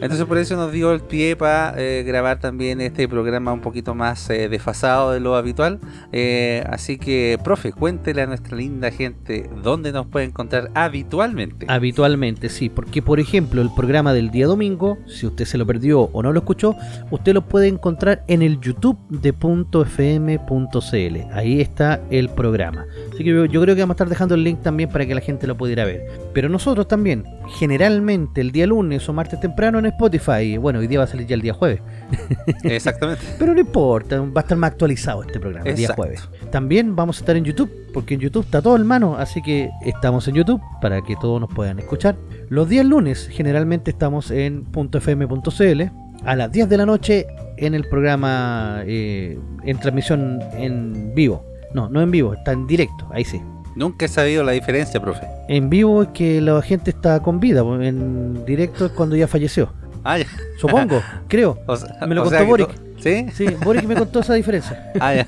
Entonces por eso nos dio el pie para grabar también este programa un poquito más eh, desfasado de lo habitual. Eh, así que, profe, cuéntele a nuestra linda gente dónde nos puede encontrar habitualmente. Habitualmente, sí, porque por ejemplo el programa del día domingo, si usted se lo perdió o no lo escuchó, usted lo puede encontrar en el YouTube de .fm.cl. Ahí está el programa. Así que yo, yo creo que vamos a estar dejando el link también para que la gente lo pudiera ver. Pero nosotros también, generalmente el día lunes o martes temprano en Spotify, bueno, hoy día va a salir ya el día jueves, Exactamente. pero no importa, va a estar más actualizado este programa el día jueves. También vamos a estar en YouTube, porque en YouTube está todo en mano, así que estamos en YouTube para que todos nos puedan escuchar. Los días lunes generalmente estamos en .fm.cl a las 10 de la noche en el programa eh, en transmisión en vivo. No, no en vivo, está en directo, ahí sí. Nunca he sabido la diferencia, profe. En vivo es que la gente está con vida, pues, en directo es cuando ya falleció. Ah, ya. Supongo, creo. O sea- Me lo contó Boric. ¿Sí? Sí, Boric me contó esa diferencia. Ah, ya.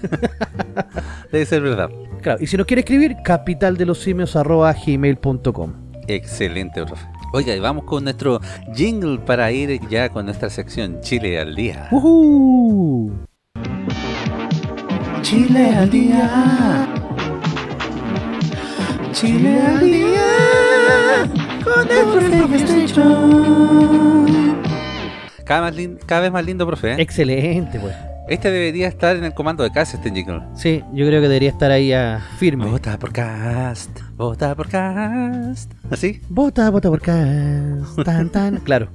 Debe ser verdad. Claro, y si nos quiere escribir, capitaldelosimios.gmail.com Excelente, profe. Oiga, y vamos con nuestro jingle para ir ya con nuestra sección Chile al día. ¡Uhú! Chile al día. Chile al día con el Cada, más cada vez más lindo, profe. ¿eh? Excelente, pues. Este debería estar en el comando de casa, este jingle. Sí, yo creo que debería estar ahí a firme. Vota por cast, vota por cast. ¿Así? Vota, vota por acá. Tan, tan. Claro.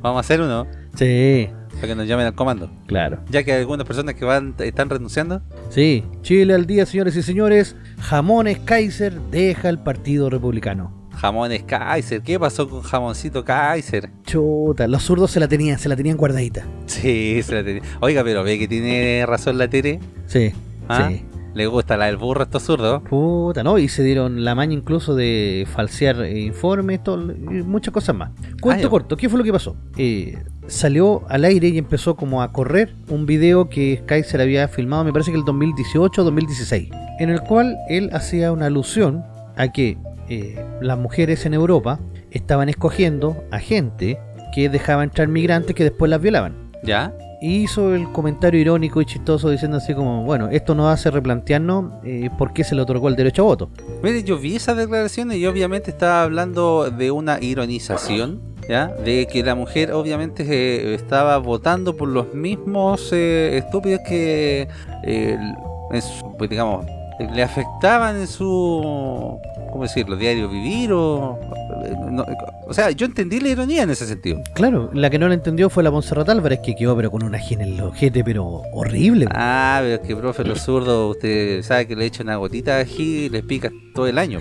Vamos a hacer uno Sí, para que nos llamen al comando. claro. Ya que hay algunas personas que van están renunciando. Sí, Chile al día, señores y señores. Jamones Kaiser deja el Partido Republicano. Jamones Kaiser. ¿Qué pasó con jamoncito Kaiser? Chuta, los zurdos se la tenían, se la tenían guardadita. Sí, se la tenía. Oiga, pero ve que tiene razón la Tere. Sí, ¿Ah? sí. Le gusta la del burro a estos zurdos. Puta, ¿no? Y se dieron la maña incluso de falsear informes, todo, y muchas cosas más. Cuento Ah, corto, ¿qué fue lo que pasó? Eh, salió al aire y empezó como a correr un video que Kaiser había filmado, me parece que el 2018 o 2016, en el cual él hacía una alusión a que eh, las mujeres en Europa estaban escogiendo a gente que dejaba entrar migrantes que después las violaban. ¿Ya? Hizo el comentario irónico y chistoso diciendo así como, bueno, esto nos hace replantearnos eh, por qué se le otorgó el derecho a voto. Mire, yo vi esas declaraciones y obviamente estaba hablando de una ironización, ¿ya? De que la mujer obviamente eh, estaba votando por los mismos eh, estúpidos que, eh, pues, digamos, le afectaban en su, ¿cómo decirlo?, diario vivir o... no, o sea, yo entendí la ironía en ese sentido. Claro, la que no lo entendió fue la Montserrat Álvarez, que quedó pero con una gina en el ojete, pero horrible. Ah, pero es que, profe, los zurdos, usted sabe que le echa una gotita de ají y les pica todo el año.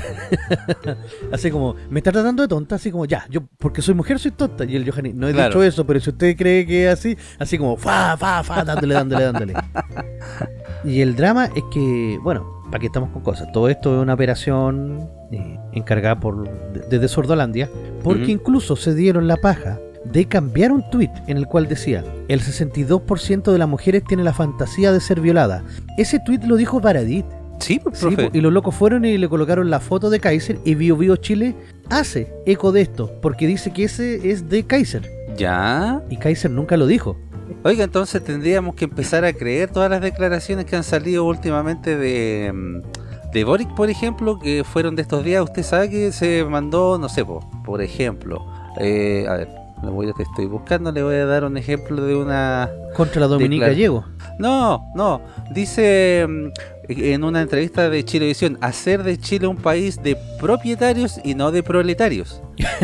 Así como, me está tratando de tonta, así como, ya, yo porque soy mujer soy tonta. Y el Johanny, no he Claro. dicho eso, pero si usted cree que es así, así como, fa, fa, fa, dándole, dándole, dándole. y el drama es que, bueno, para que estamos con cosas, todo esto es una operación eh, encargada por de- desde Sordolandia, porque incluso se dieron la paja de cambiar un tweet en el cual decía, el 62% de las mujeres tiene la fantasía de ser violada. Ese tweet lo dijo Baradit. Sí, pues, Sí, profe. po, y los locos fueron y le colocaron la foto de Kaiser y Bio Bio Chile hace eco de esto, porque dice que ese es de Kaiser. ¿Ya? Y Kaiser nunca lo dijo. Oiga, entonces tendríamos que empezar a creer todas las declaraciones que han salido últimamente de, mm, de Boric, por ejemplo, que fueron de estos días. Usted sabe que se mandó, no sé, po, por ejemplo, eh, a ver, le voy a, te estoy buscando, le voy a dar un ejemplo de una... Contra la Dominica Gallego. No, no, dice mm, en una entrevista de Chilevisión, hacer de Chile un país de propietarios y no de proletarios.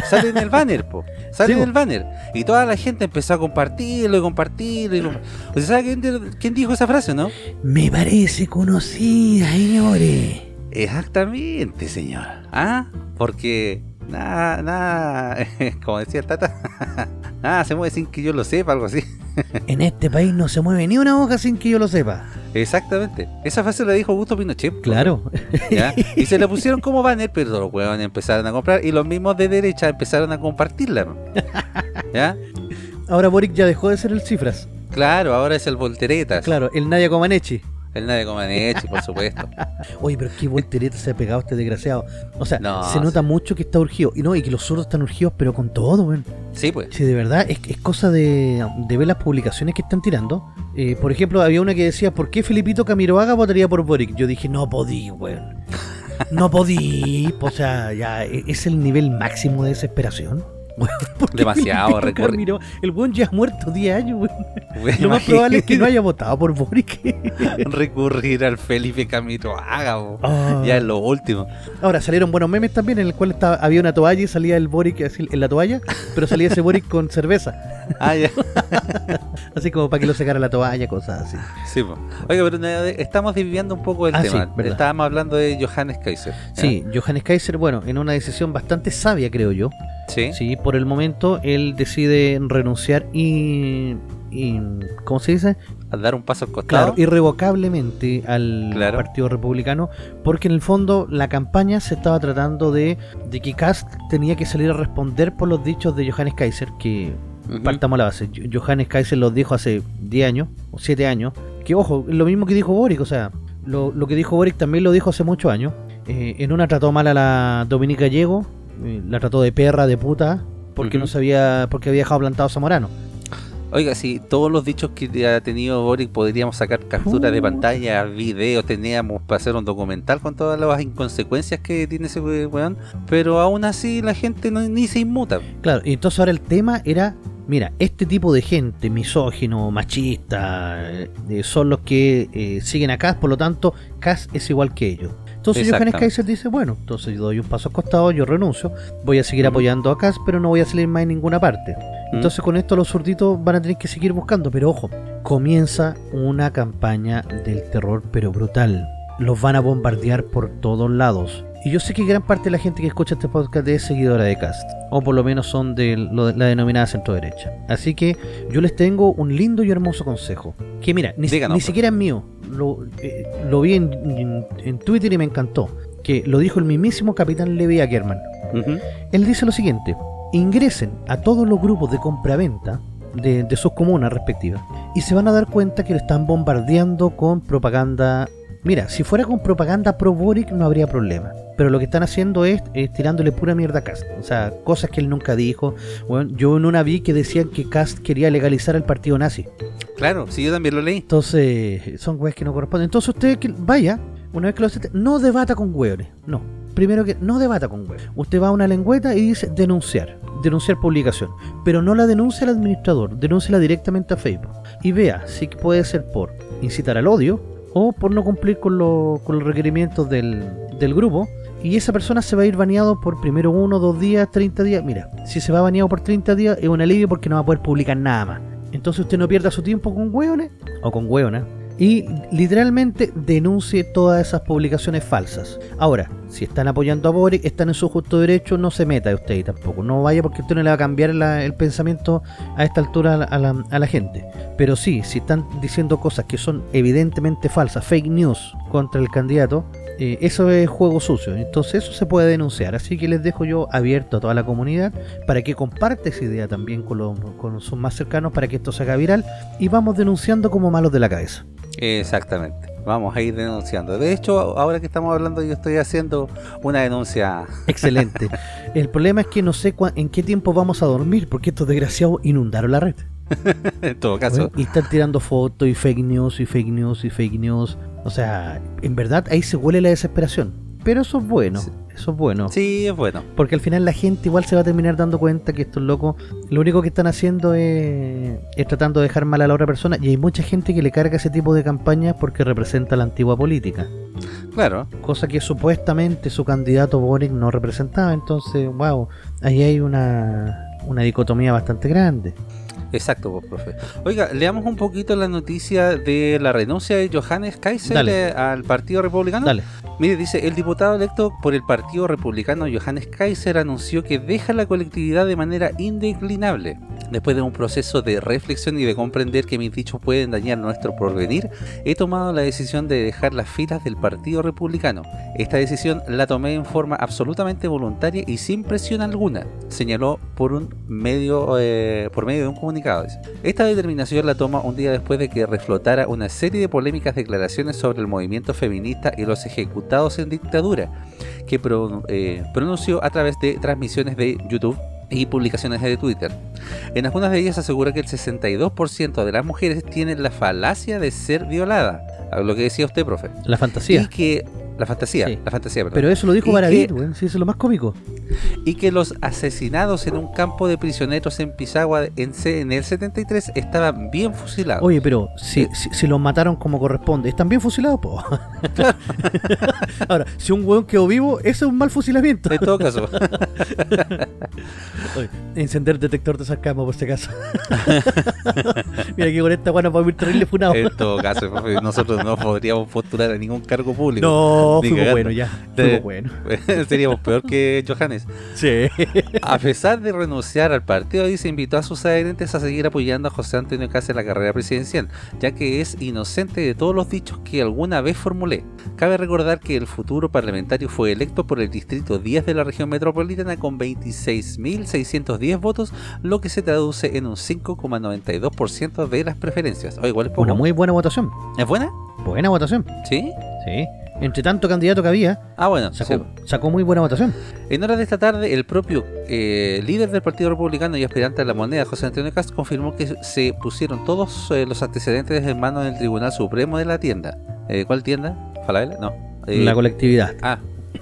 Sale en el banner, po. Sale Sí, en el banner. Y toda la gente empezó a compartirlo y compartirlo. Y lo- ¿Usted sabe quién, quién dijo esa frase, no? Me parece conocida, señores. Exactamente, señor. ¿Ah? Porque nada, nada, como decía el Tata, nada se mueve sin que yo lo sepa, algo así. En este país no se mueve ni una hoja sin que yo lo sepa. Exactamente. Esa frase la dijo Augusto Pinochet. Claro. ¿ya? Y se la pusieron como banner, pero los huevones empezaron a comprar y los mismos de derecha empezaron a compartirla. ¿Ya? Ahora Boric ya dejó de ser el cifras. Claro, ahora es el Volteretas. Claro, el Nadia Comaneci. El Nadie Comaneci, por supuesto. Oye, pero qué voltereta se ha pegado este desgraciado. O sea, No, se nota mucho que está urgido. Y no, y que los zurdos están urgidos, pero con todo, weón. Sí, pues. Sí, de verdad, es, es cosa de, de ver las publicaciones que están tirando. Eh, por ejemplo, había una que decía, ¿por qué Felipito Camiroaga votaría por Boric? Yo dije, no podí, weón. No podí. O sea, ya e- es el nivel máximo de desesperación. Weón, ¿por qué Demasiado, Camiro- El weón ya ha muerto 10 años, weón. Lo más probable es que no haya votado por Boric. recurrir al Felipe Camiroaga, po. Ah. Ya es lo último. Ahora salieron buenos memes también en el cual estaba, había una toalla y salía el Boric así en la toalla, pero salía ese Boric con cerveza. Ah, ya. Así como para que lo secara la toalla, cosas así. Sí, po. Oiga, pero no, estamos desviando un poco el Ah, sí, tema. verdad. Estábamos hablando de Johannes Kaiser. ¿ya? Sí, Johannes Kaiser, bueno, en una decisión bastante sabia, creo yo. Sí. Sí, por el momento él decide renunciar y, y ¿cómo se dice? A dar un paso al costado. Claro, irrevocablemente al Claro. Partido Republicano, porque en el fondo la campaña se estaba tratando de, de que Cast tenía que salir a responder por los dichos de Johannes Kaiser, que Partamos a la base. Jo- Johannes Kaiser los dijo hace 10 años o 7 años, que ojo, es lo mismo que dijo Boric, o sea, lo, lo que dijo Boric también lo dijo hace muchos años. Eh, en una trató mal a la Dominica Gallego, eh, la trató de perra, de puta, porque no sabía, porque había dejado plantado a Zamorano. Oiga, si todos los dichos que ha tenido Boric podríamos sacar capturas de Puta. pantalla, videos, teníamos para hacer un documental con todas las inconsecuencias que tiene ese we- weón, pero aún así la gente no- ni se inmuta. Claro, y entonces ahora el tema era, mira, este tipo de gente, misógino, machista, eh, son los que eh, siguen a Cass, por lo tanto, Cass es igual que ellos. Entonces Johannes. Kaiser dice, bueno, entonces yo doy un paso al costado, yo renuncio, voy a seguir Mm. apoyando a Cass, pero no voy a salir más en ninguna parte. Mm. Entonces con esto los zurditos van a tener que seguir buscando, pero ojo, comienza una campaña del terror, pero brutal. Los van a bombardear por todos lados. Y yo sé que gran parte de la gente que escucha este podcast es seguidora de Cast, o por lo menos son de lo- la denominada centro derecha. Así que yo les tengo un lindo y hermoso consejo. Que mira, ni, Díganos, ni siquiera es mío, lo, eh, lo vi en, en- en Twitter y me encantó. Que lo dijo el mismísimo capitán Levi Ackerman. Él dice lo siguiente: ingresen a todos los grupos de compra-venta de, de sus comunas respectivas y se van a dar cuenta que lo están bombardeando con propaganda. Mira, si fuera con propaganda pro Boric no habría problema. Pero lo que están haciendo es, es tirándole pura mierda a Cast. O sea, cosas que él nunca dijo. Bueno, yo en una vi que decían que Cast quería legalizar el partido nazi. Claro, sí, yo también lo leí. Entonces, son weas que no corresponden. Entonces usted que vaya, una vez que lo acepte, no debata con hueones. No. Primero que no debata con hueones. Usted va a una lengüeta y dice denunciar. Denunciar publicación. Pero no la denuncia al administrador, denúnciala directamente a Facebook. Y vea si puede ser por incitar al odio o por no cumplir con, lo- con los requerimientos del, del grupo. Y esa persona se va a ir baneado por primero uno, dos días, 30 días. Mira, si se va baneado por 30 días es un alivio porque no va a poder publicar nada más. Entonces usted no pierda su tiempo con hueones o con hueonas y literalmente denuncie todas esas publicaciones falsas. Ahora, si están apoyando a Boric, están en su justo derecho, no se meta usted tampoco. No vaya porque usted no le va a cambiar el pensamiento a esta altura a la, a la- a la gente. Pero sí, si están diciendo cosas que son evidentemente falsas, fake news contra el candidato, eh, eso es juego sucio. Entonces eso se puede denunciar. Así que les dejo yo abierto a toda la comunidad para que comparte esa idea también con, los- con sus más cercanos para que esto se haga viral y vamos denunciando como malos de la cabeza. Exactamente. Vamos a ir denunciando. De hecho, ahora que estamos hablando, yo estoy haciendo una denuncia. Excelente. El problema es que no sé en qué tiempo vamos a dormir porque estos desgraciados inundaron la red. en todo caso. Y están tirando fotos y fake news y fake news y fake news. O sea, en verdad ahí se huele la desesperación. Pero eso es bueno. Sí. Eso es bueno. Sí, es bueno. Porque al final la gente igual se va a terminar dando cuenta que estos locos lo único que están haciendo es, es tratando de dejar mal a la otra persona. Y hay mucha gente que le carga ese tipo de campañas porque representa la antigua política. Claro. Cosa que supuestamente su candidato Boric no representaba. Entonces, wow, ahí hay una, una dicotomía bastante grande. Exacto, pues, profe. Oiga, leamos un poquito la noticia de la renuncia de Johannes Kaiser Dale. al Partido Republicano. Dale. Mire, dice, el diputado electo por el Partido Republicano Johannes Kaiser anunció que deja la colectividad de manera indeclinable. Después de un proceso de reflexión y de comprender que mis dichos pueden dañar nuestro porvenir, he tomado la decisión de dejar las filas del Partido Republicano. Esta decisión la tomé en forma absolutamente voluntaria y sin presión alguna, señaló por un medio eh, de un comunicado. Esta determinación la toma un día después de que reflotara una serie de polémicas declaraciones sobre el movimiento feminista y los ejecutados en dictadura, que eh, pronunció a través de transmisiones de YouTube y publicaciones de Twitter. En algunas de ellas asegura que el 62% de las mujeres tienen la falacia de ser violada, a lo que decía usted, profe. La fantasía. Y que la fantasía, Sí. la fantasía, perdón. Pero eso lo dijo Baradit, weón. Sí, eso es lo más cómico. y que los asesinados en un campo de prisioneros en Pisagua en, en el 73 estaban bien fusilados. Oye, pero si, Sí. si, si los mataron como corresponde, ¿están bien fusilados, po? Ahora, si un weón quedó vivo, eso es un mal fusilamiento. En todo caso, Oye, encender detector de sarcasmo, por si acaso. Mira que con esta nos vamos a ir terrible funado. en todo caso, nosotros no podríamos postular a ningún cargo público. No, Ni fuimos cagando. buenos ya. Fuimos buenos. Seríamos peor que Johannes. Sí. A pesar de renunciar al partido, dice invitó a sus adherentes a seguir apoyando a José Antonio Caz en la carrera presidencial, ya que es inocente de todos los dichos que alguna vez formulé. Cabe recordar que el futuro parlamentario fue electo por el distrito 10 de la región metropolitana con 26.610 votos, lo que se traduce en un 5,92% de las preferencias. O igual es poco. Una muy buena votación. ¿Es buena? Buena votación. ¿Sí? Sí. Entre tanto candidato que había, Ah, bueno. sacó, sí. sacó muy buena votación. En horas de esta tarde, el propio eh, líder del Partido Republicano y aspirante a la moneda, José Antonio Cast, confirmó que se pusieron todos eh, los antecedentes en manos del Tribunal Supremo de la tienda. Eh, ¿Cuál tienda? ¿Falabella? No. Eh, la colectividad. Ah,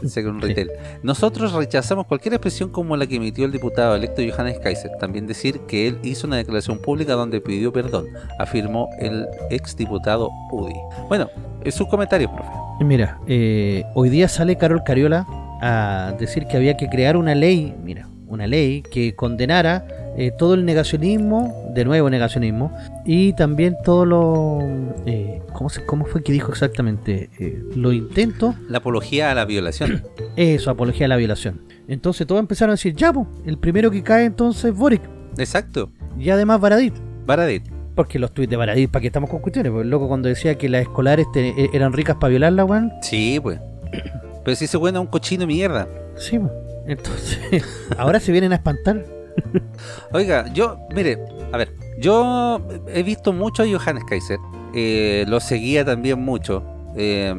Sí. retail. Nosotros rechazamos cualquier expresión como la que emitió el diputado electo Johannes Kaiser. También decir que él hizo una declaración pública donde pidió perdón, afirmó el exdiputado Udi. Bueno, eh, sus comentarios, profe. Mira, eh, hoy día sale Carol Cariola a decir que había que crear una ley, mira, una ley que condenara eh, todo el negacionismo, de nuevo negacionismo, y también todo lo... eh, ¿cómo, se- ¿Cómo fue que dijo exactamente? Eh, los intentos, La apología a la violación. eso, apología a la violación. Entonces todos empezaron a decir, ya, po, el primero que cae entonces es Boric, Exacto. y además Baradit. Baradit. Porque los tuits de Baradit, ¿para qué estamos con cuestiones? Porque el loco cuando decía que las escolares te- e- eran ricas para violarla, weón. Sí, pues. Pero si se buena un cochino de mierda. Sí, po. Entonces, ahora se vienen a espantar. Oiga, yo, mire, a ver, yo he visto mucho a Johannes Kaiser. eh, lo seguía también mucho. eh,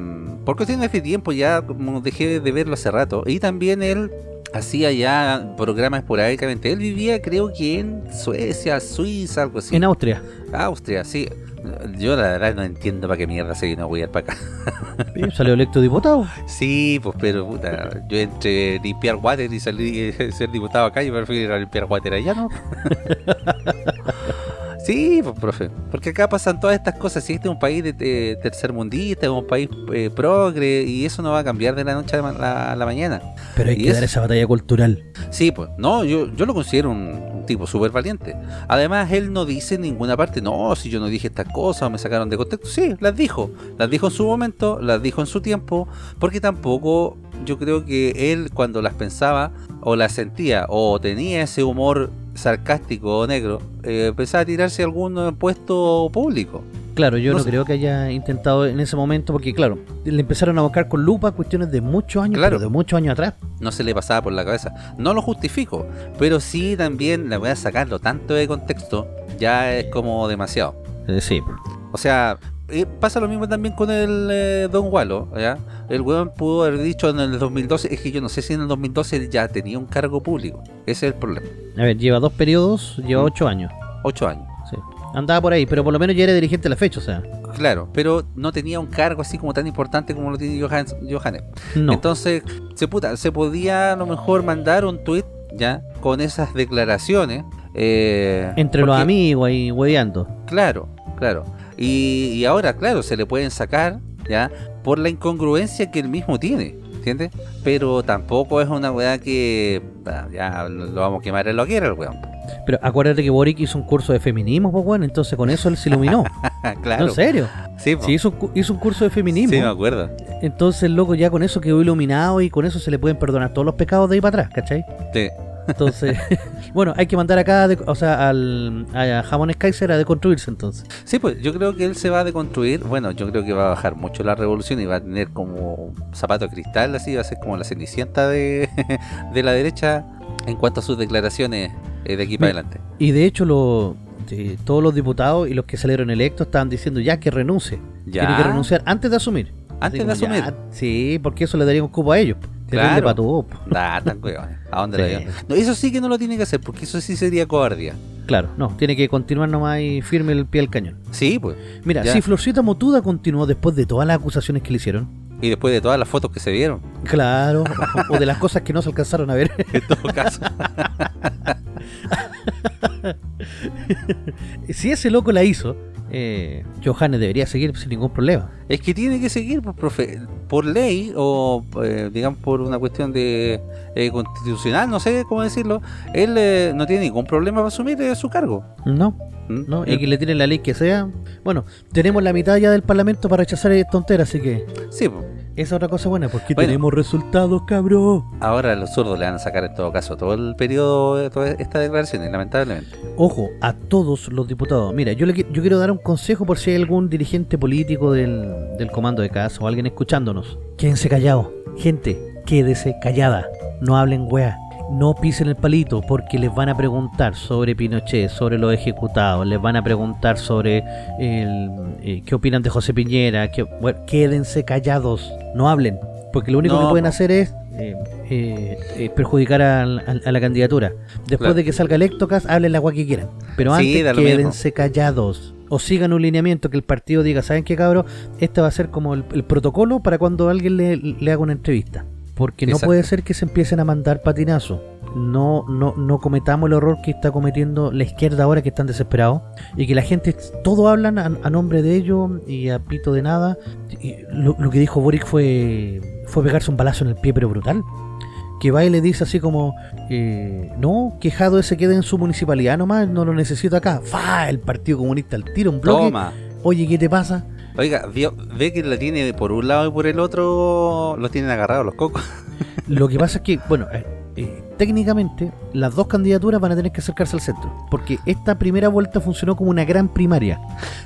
por cuestiones de tiempo ya como dejé de verlo hace rato. Y también él hacía ya programas esporádicamente. Él vivía creo que en Suecia, Suiza, algo así. En Austria. Austria, sí. Yo la verdad no entiendo para qué mierda se vino a huir para acá. Salió electo diputado. Sí, pues pero puta, yo entre limpiar water y salir ser diputado acá, yo prefiero ir a limpiar water allá, ¿no? sí, pues profe, porque acá pasan todas estas cosas, si este es un país de, de tercermundista, es un país eh, progre, y eso no va a cambiar de la noche a la, a la mañana. Pero hay ¿Y que dar esa batalla cultural. Sí, pues, no, yo, yo lo considero un, un tipo súper valiente. Además, él no dice en ninguna parte, no, si yo no dije estas cosas o me sacaron de contexto. Sí, las dijo. Las dijo en su momento, las dijo en su tiempo, porque tampoco yo creo que él cuando las pensaba o las sentía o tenía ese humor sarcástico o negro, eh, pensaba tirarse a algún puesto público. Claro, yo No no, sé. creo que haya intentado en ese momento, porque claro, le empezaron a buscar con lupa cuestiones de muchos años, Claro. pero de muchos años atrás. no se le pasaba por la cabeza. No lo justifico, pero sí también la voy a sacarlo tanto de contexto, ya es como demasiado. sí. O sea, eh, pasa lo mismo también con el eh, Don Wallo, ¿ya? El weón pudo haber dicho en el 2012, es que yo no sé si en el 2012 él ya tenía un cargo público. Ese es el problema. A ver, lleva dos periodos, lleva ocho años. Ocho años. Sí. Andaba por ahí, pero por lo menos ya era dirigente a la fecha, o sea. Claro, pero no tenía un cargo así como tan importante como lo tiene Johannes. Johannes. No. Entonces, se, puta, se podía a lo mejor mandar un tweet ya con esas declaraciones. eh, Entre los amigos ahí hueveando. Claro, claro. Y, y ahora, claro, se le pueden sacar, ¿ya? Por la incongruencia que él mismo tiene, ¿entiendes? Pero tampoco es una weá que ah, ya lo vamos a quemar en lo que era el weón. Pero acuérdate que Boric hizo un curso de feminismo, pues bueno, entonces con eso él se iluminó. claro. No, en serio. Sí, po. Sí, hizo, hizo un curso de feminismo. Sí, me acuerdo. Entonces el loco ya con eso quedó iluminado y con eso se le pueden perdonar todos los pecados de ahí para atrás, ¿cachai? Sí. Entonces, bueno, hay que mandar acá, de- o sea, al, a Jamones Kaiser a deconstruirse entonces. Sí, pues yo creo que él se va a deconstruir. Bueno, yo creo que va a bajar mucho la revolución y va a tener como un zapato de cristal, así, va a ser como la cenicienta de, de la derecha en cuanto a sus declaraciones eh, de aquí para adelante. Y de hecho, lo, de- todos los diputados y los que salieron electos estaban diciendo ya que renuncie. Ya. Tiene que renunciar antes de asumir. Antes de asumir. ya, sí, porque eso le daría un cupo a ellos. Claro. Depende pa' todo, po. Da, tan. ¿A dónde la llevan? No, eso sí que no lo tiene que hacer, porque eso sí sería cobardía. Claro, no, tiene que continuar nomás y firme el pie al cañón. Sí, pues. Mira, Ya. si Florcita Motuda continuó después de todas las acusaciones que le hicieron, Y después de todas las fotos que se vieron, claro, o de las cosas que no se alcanzaron a ver, en todo caso. si ese loco la hizo, eh, Johannes debería seguir sin ningún problema. Es que tiene que seguir, pues, profe, por ley o eh, digamos por una cuestión de eh, constitucional, no sé cómo decirlo, él eh, no tiene ningún problema para asumir eh, su cargo. No, ¿Mm? no, y que le tienen la ley que sea. Bueno, tenemos la mitad ya del Parlamento para rechazar esta tontera, así que Sí, pues. Esa es otra cosa buena, porque Bueno. tenemos resultados, cabrón. ahora los zurdos le van a sacar en todo caso todo el periodo de todas estas declaraciones, lamentablemente. Ojo, a todos los diputados. Mira, yo, le, yo quiero dar un consejo por si hay algún dirigente político del, del comando de casa o alguien escuchándonos. Quédense callados. Gente, quédese callada. No hablen weá. No pisen el palito porque les van a preguntar sobre Pinochet, sobre los ejecutados, les van a preguntar sobre el, eh, qué opinan de José Piñera. qué- bueno, quédense callados, no hablen, porque lo único No, que pueden hacer es eh, eh, eh, perjudicar a, la candidatura. Después Claro. de que salga electo, hablen la agua que quieran. Pero Sí, antes mismo. quédense callados. O sigan un lineamiento que el partido diga, ¿saben qué cabrón? Este va a ser como el, el protocolo para cuando alguien le, le haga una entrevista. Porque no Exacto. puede ser que se empiecen a mandar patinazo. No, no, no cometamos el error que está cometiendo la izquierda ahora que están desesperados. Y que la gente, todo hablan a, a nombre de ellos y a pito de nada. Y lo, lo que dijo Boric fue, fue pegarse un balazo en el pie, pero brutal. Que va y le dice así como, eh, no, que Jado se quede en su municipalidad nomás, no lo necesito acá. ¡Fa! El Partido Comunista al tiro, un bloque. Toma. Oye, ¿qué te pasa? Oiga, vio- ve que la tiene por un lado y por el otro, los tienen agarrados los cocos. Lo que pasa es que, bueno, eh, eh, técnicamente las dos candidaturas van a tener que acercarse al centro. Porque esta primera vuelta funcionó como una gran primaria.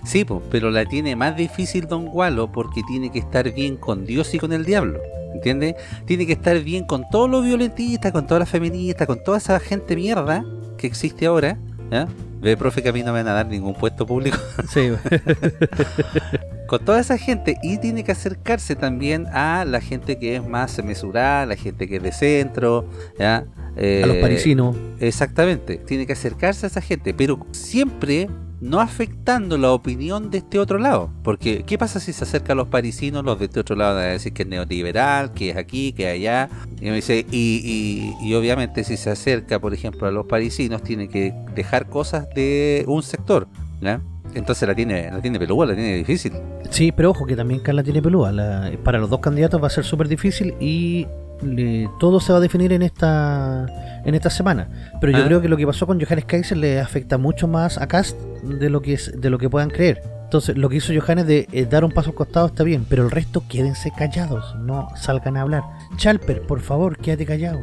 Sí, pues, pero la tiene más difícil Don Gualo porque tiene que estar bien con Dios y con el diablo. ¿Entiendes? Tiene que estar bien con todos los violentistas, con todas las feministas, con toda esa gente mierda que existe ahora. ¿ya? Ve, profe, que a mí no me van a dar ningún puesto público. Sí, con toda esa gente y tiene que acercarse también a la gente que es más mesurada, la gente que es de centro, ¿ya? a los Eh, parisinos. Exactamente, tiene que acercarse a esa gente, pero siempre no afectando la opinión de este otro lado. Porque, ¿qué pasa si se acerca a los parisinos? Los de este otro lado van a decir que es neoliberal, que es aquí, que es allá. Y, me dice, y, obviamente si se acerca, por ejemplo, a los parisinos, tiene que dejar cosas de un sector. ¿ya? Entonces la tiene, la tiene peluda, la tiene difícil. Sí, pero ojo que también Carla tiene pelúa. Para los dos candidatos va a ser súper difícil y le- todo se va a definir en esta en esta semana. Pero yo Ah. creo que lo que pasó con Johannes Kaiser le afecta mucho más a Cast de lo que es, de lo que puedan creer. Entonces, lo que hizo Johannes de eh, dar un paso al costado está bien, pero el resto quédense callados, no salgan a hablar. Chalper, por favor, quédate callado.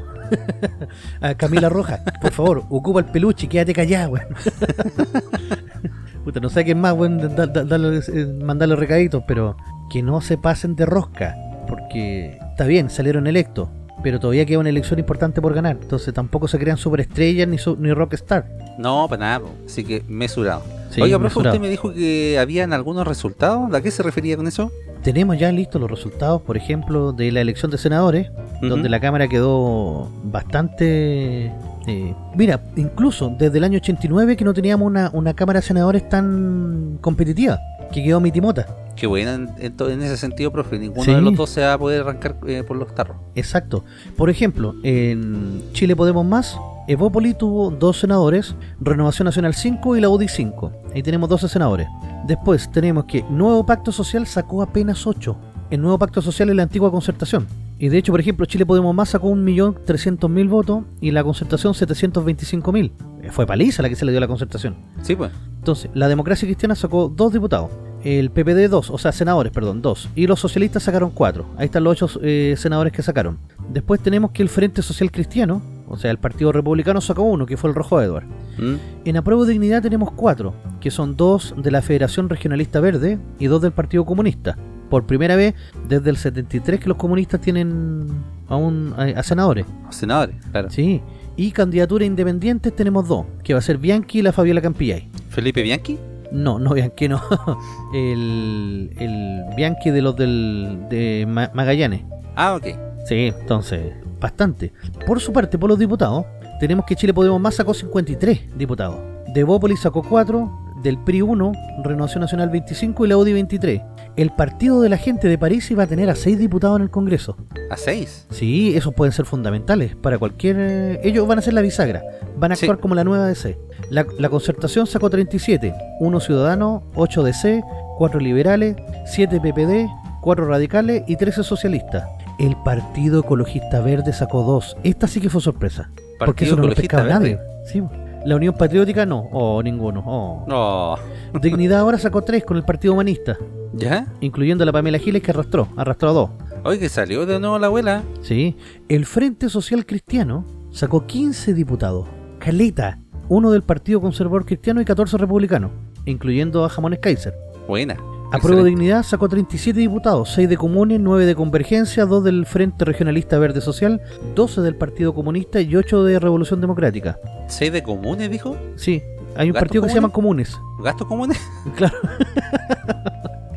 a Camila Rojas, por favor, ocupa el peluche y quédate callado, weón. Puta, no sé quién más, weón, da- da- eh, mandarle recaditos, pero que no se pasen de rosca, porque está bien, salieron electos, pero todavía queda una elección importante por ganar, entonces tampoco se crean superestrellas ni, su- ni rockstar. No, para nada, así que mesurado. Sí, Oiga, profe, mesurado. usted me dijo que habían algunos resultados. ¿A qué se refería con eso? Tenemos ya listos los resultados, por ejemplo, de la elección de senadores, donde la Cámara quedó bastante... eh, mira, incluso desde el año 89 que no teníamos una, una Cámara de Senadores tan competitiva, que quedó mitimota. Qué buena en, en ese sentido, profe. Ninguno Sí. de los dos se va a poder arrancar eh, por los tarros. Exacto. Por ejemplo, en Chile Podemos Más, Evópoli tuvo dos senadores, Renovación Nacional 5 y la UDI 5. Ahí tenemos 12 senadores. Después tenemos que Nuevo Pacto Social sacó apenas 8. El Nuevo Pacto Social es la antigua concertación. Y de hecho, por ejemplo, Chile Podemos Más sacó 1.300.000 votos y la concertación 725.000. Eh, Fue paliza la que se le dio a la concertación. Sí, pues. Entonces, la democracia cristiana sacó dos diputados. El PPD dos, o sea, senadores, perdón, dos. Y los socialistas sacaron cuatro. Ahí están los ocho eh, senadores que sacaron. Después tenemos que el Frente Social Cristiano O sea, el Partido Republicano sacó uno, que fue el Rojo Edward. ¿Mm? En Apruebo Dignidad tenemos cuatro, que son dos de la Federación Regionalista Verde y dos del Partido Comunista. Por primera vez desde el 73 que los comunistas tienen aún a, a senadores. Senadores, claro. Sí. Y candidaturas independientes tenemos dos, que va a ser Bianchi y la Fabiola Campillay. Felipe Bianchi. No, no Bianchi no. el, el Bianchi de los del, de Ma- Magallanes. Ah, ok. Sí, entonces, bastante. Por su parte, por los diputados, tenemos que Chile Podemos Más sacó 53 diputados. De Bópolis sacó 4, del PRI 1, Renovación Nacional 25 y la UDI 23. El Partido de la Gente de París iba a tener a 6 diputados en el Congreso. A seis. Sí, esos pueden ser fundamentales para cualquier... eh, Ellos van a ser la bisagra, van a Sí. actuar como la nueva DC. La, la concertación sacó 37, 1 ciudadano, 8 DC, 4 liberales, 7 PPD, 4 radicales y 13 socialistas. El Partido Ecologista Verde sacó 2. Esta sí que fue sorpresa. porque eso no lo pescaba nadie. Sí. La Unión Patriótica no, o ninguno. Oh. No. Dignidad ahora sacó 3 con el Partido Humanista, ¿Ya? incluyendo a la Pamela Giles que arrastró, arrastró a 2. Oye, que salió de nuevo la abuela. Sí. El Frente Social Cristiano sacó 15 diputados. Caleta. Uno del Partido Conservador Cristiano y 14 republicanos, incluyendo a Jamones Kaiser. Buena. Apruebo. Dignidad sacó 37 diputados, 6 de Comunes, 9 de Convergencia, 2 del Frente Regionalista Verde Social, 12 del Partido Comunista y 8 de Revolución Democrática. ¿Seis de comunes, dijo? Sí, hay un ¿Gastos partido que se llama Comunes. ¿Gastos comunes? Claro.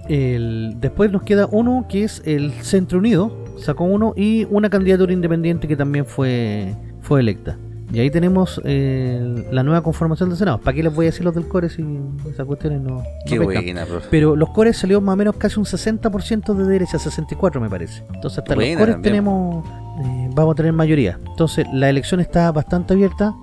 El, después nos queda uno que es el Centro Unido, sacó uno, y una candidatura independiente que también fue, fue electa. Y ahí tenemos eh, la nueva conformación del Senado. ¿Para qué les voy a decir los del core si esas cuestiones no, no Qué pescan? buena, profe. Pero los cores salió más o menos casi un 60% de derecha, 64 me parece. Entonces hasta los cores también. tenemos, eh, vamos a tener mayoría. Entonces la elección está bastante abierta.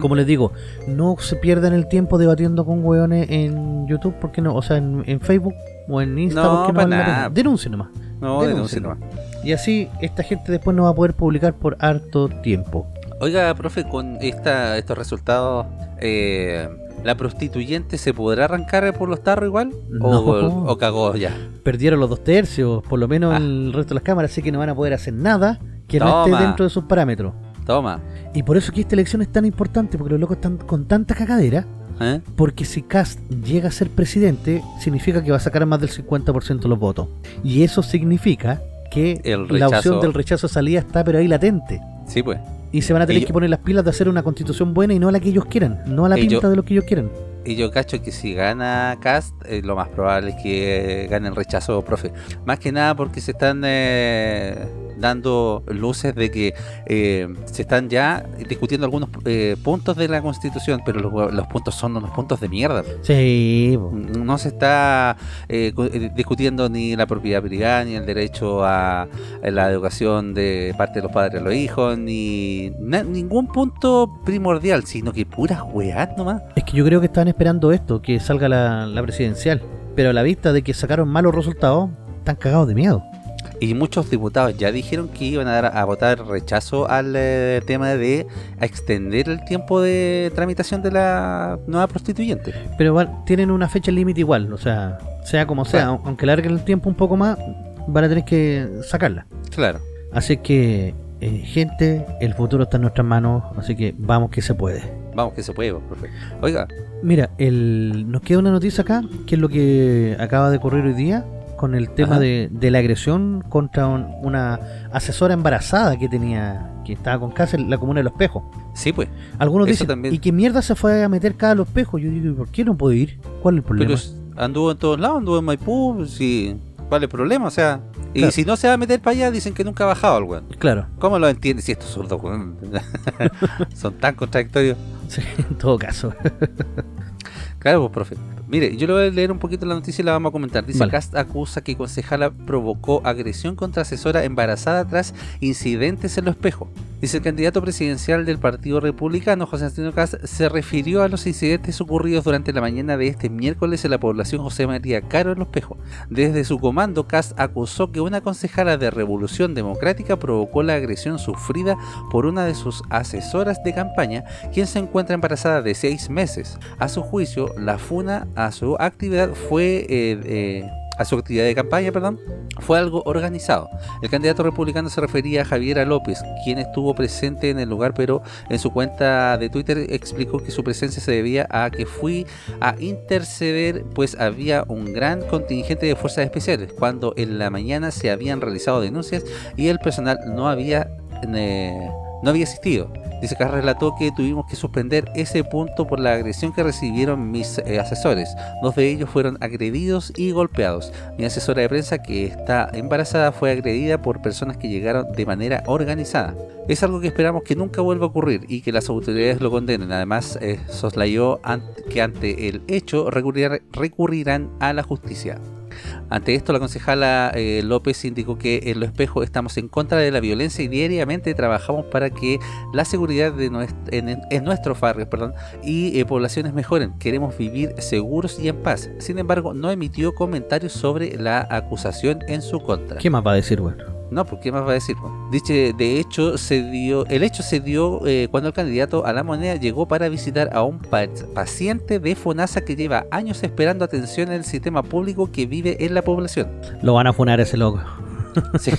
Como les digo, no se pierdan el tiempo debatiendo con hueones en YouTube, porque no, o sea, en, en Facebook o en Insta, No, porque no pa' vale la nada. pena. Denuncien nomás. No, denuncien. nomás. Y así esta gente después no va a poder publicar por harto tiempo. Oiga, profe, con esta, estos resultados, eh, ¿la prostituyente se podrá arrancar por los tarros igual? No. ¿O, o cagó ya? Perdieron los dos tercios, por lo menos Ah. el resto de las cámaras, así que no van a poder hacer nada que no esté dentro de sus parámetros. Toma. Y por eso es que esta elección es tan importante, porque los locos están con tanta cagadera, ¿Eh? porque si Cast llega a ser presidente, significa que va a sacar más del 50% de los votos. Y eso significa que El la opción del rechazo de salida está pero ahí latente. Sí, pues. Y se van a tener que poner las pilas de hacer una constitución buena y no a la que ellos quieran, no a la pinta de lo que ellos quieran. Y yo cacho que si gana Cast, eh, lo más probable es que gane el rechazo, profe. Más que nada porque se están eh, dando luces de que eh, se están ya discutiendo algunos eh, puntos de la Constitución, pero los, los puntos son unos puntos de mierda. Sí, po. No se está cu- discutiendo ni la propiedad privada, ni el derecho a, a la educación de parte de los padres a los hijos, ni na- ningún punto primordial, sino que puras weas nomás. es que yo creo que estaban esperando esto, que salga la, la presidencial. Pero a la vista de que sacaron malos resultados, están cagados de miedo. Y muchos diputados ya dijeron que iban a dar a votar rechazo al eh, tema de extender el tiempo de tramitación de la nueva prostituyente. Pero tienen una fecha límite igual, o sea, sea como sea, Claro. aunque larguen el tiempo un poco más, van a tener que sacarla. Claro. Así que, eh, gente, el futuro está en nuestras manos, así que vamos que se puede. Vamos que se puede, profe. Oiga, Mira, el, nos queda una noticia acá, que es lo que acaba de ocurrir hoy día, con el tema de, de la agresión contra un- una asesora embarazada que tenía, que estaba con cáncer en la comuna de Los Pejos. sí pues. Algunos dicen, también. ¿y qué mierda se fue a meter cada Los Pejos? Yo digo, ¿y por qué no puede ir? ¿Cuál es el problema? Pero anduvo en todos lados, anduvo en Maipú, sí. ¿Cuál es el problema? O sea, y Claro. si no se va a meter para allá, dicen que nunca ha bajado el weón. Claro, ¿Cómo lo entiendes si estos zurdos? Son tan contradictorios. sí, en todo caso. Claro, pues, profe. Mire, yo le voy a leer un poquito la noticia y la vamos a comentar. Dice, Vale. Cast acusa que concejala provocó agresión contra asesora embarazada tras incidentes en los espejos. Dice el candidato presidencial del Partido Republicano, José Antonio Cast, se refirió a los incidentes ocurridos durante la mañana de este miércoles en la población José María Caro en Los Pejos. Desde su comando, Cast acusó que una concejala de Revolución Democrática provocó la agresión sufrida por una de sus asesoras de campaña, quien se encuentra embarazada de seis meses. A su juicio, la funa a su actividad fue eh, eh, a su actividad de campaña, perdón, fue algo organizado. El candidato republicano se refería a Javiera López, quien estuvo presente en el lugar, pero en su cuenta de Twitter explicó que su presencia se debía a que fui a interceder, pues había un gran contingente de fuerzas especiales, cuando en la mañana se habían realizado denuncias y el personal no había... Eh, no había asistido. Dice que relató que tuvimos que suspender ese punto por la agresión que recibieron mis eh, asesores. Dos de ellos fueron agredidos y golpeados. Mi asesora de prensa, que está embarazada, fue agredida por personas que llegaron de manera organizada. Es algo que esperamos que nunca vuelva a ocurrir y que las autoridades lo condenen. Además, eh, soslayó que ante el hecho recurrirán a la justicia. Ante esto, la concejala eh, López indicó que en Lo Espejo estamos en contra de la violencia y diariamente trabajamos para que la seguridad de en, nuestros barrios y eh, poblaciones mejoren. Queremos vivir seguros y en paz. Sin embargo, no emitió comentarios sobre la acusación en su contra. ¿Qué más va a decir, bueno? No, ¿qué más va a decir? Dice, de hecho, se dio, el hecho se dio eh, cuando el candidato a la moneda llegó para visitar a un paciente de FONASA que lleva años esperando atención en el sistema público que vive en la población. Lo van a funar ese loco. Sí.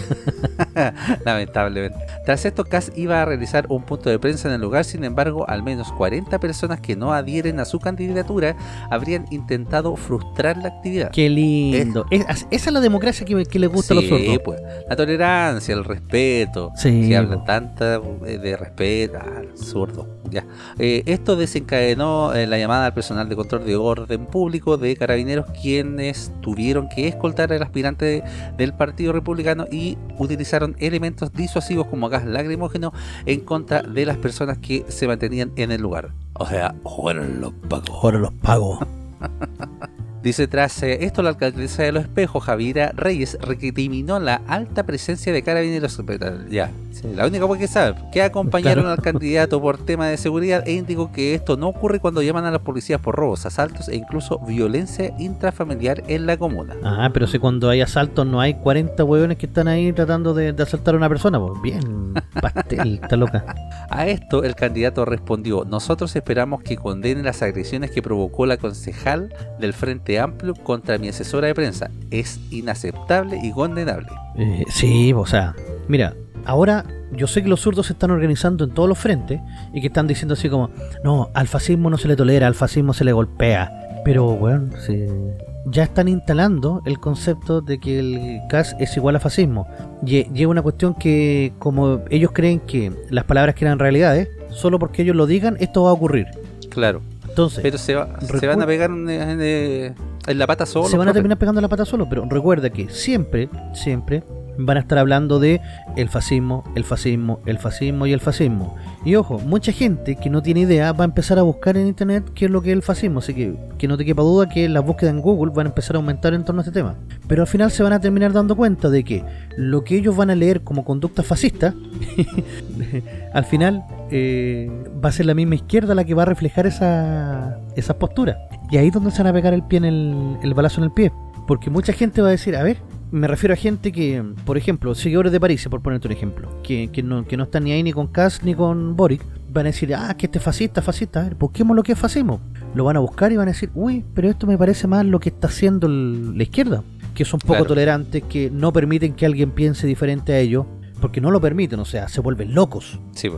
Lamentablemente. Tras esto, Cass iba a realizar un punto de prensa en el lugar, sin embargo, al menos 40 personas que no adhieren a su candidatura habrían intentado frustrar la actividad. Qué lindo. esa es la democracia que, que le gusta a los sordos. Pues, la tolerancia, el respeto. Sí, que hablan tanta eh, de respeto. Ah, zurdo. Ya. Eh, esto desencadenó eh, la llamada al personal de control de orden público de carabineros, quienes tuvieron que escoltar al aspirante del Partido Republicano y utilizaron elementos disuasivos como gas lacrimógeno en contra de las personas que se mantenían en el lugar. O sea, fueron los pagos. Fueron los pagos. Dice, tras eh, esto, la alcaldesa de Los Espejos, Javiera Reyes, recriminó la alta presencia de carabineros. Ya, la única que sabe, que acompañaron al candidato por tema de seguridad e indicó que esto no ocurre cuando llaman a las policías por robos, asaltos e incluso violencia intrafamiliar en la comuna. Ah, pero si cuando hay asaltos no hay 40 huevones que están ahí tratando de, asaltar a una persona, pues bien, pastel, está loca. A esto el candidato respondió, nosotros esperamos que condene las agresiones que provocó la concejal del Frente Amplio contra mi asesora de prensa. Es inaceptable y condenable. Eh, sí, o sea, mira, ahora yo sé que los zurdos se están organizando en todos los frentes y que están diciendo así como, no, al fascismo no se le tolera, al fascismo se le golpea. Pero, bueno, ya están instalando el concepto de que el CAS es igual a fascismo. Y lleva una cuestión que, como ellos creen que las palabras eran realidades, solo porque ellos lo digan, esto va a ocurrir. Claro. Entonces, pero se, van a pegar en, la pata solo. Se van a terminar pegando en la pata solo, pero recuerda que siempre, siempre van a estar hablando de el fascismo, el fascismo, el fascismo y el fascismo. Y ojo, mucha gente que no tiene idea va a empezar a buscar en internet qué es lo que es el fascismo, así que que no te quepa duda que las búsquedas en Google van a empezar a aumentar en torno a este tema. Pero al final se van a terminar dando cuenta de que lo que ellos van a leer como conducta fascista, al final eh, va a ser la misma izquierda la que va a reflejar esa, esa postura. Y ahí es donde se van a pegar el pie en el, el balazo en el pie. Porque mucha gente va a decir, a ver, me refiero a gente que, por ejemplo, seguidores de París, por ponerte un ejemplo, que, que, no, que no están ni ahí ni con Kass ni con Boric, van a decir, ah, que este fascista, fascista, a ver, busquemos lo que es fascismo. Lo van a buscar y van a decir, uy, pero esto me parece más lo que está haciendo la izquierda, que son poco tolerantes, que no permiten que alguien piense diferente a ellos, porque no lo permiten, o sea, se vuelven locos. Sí,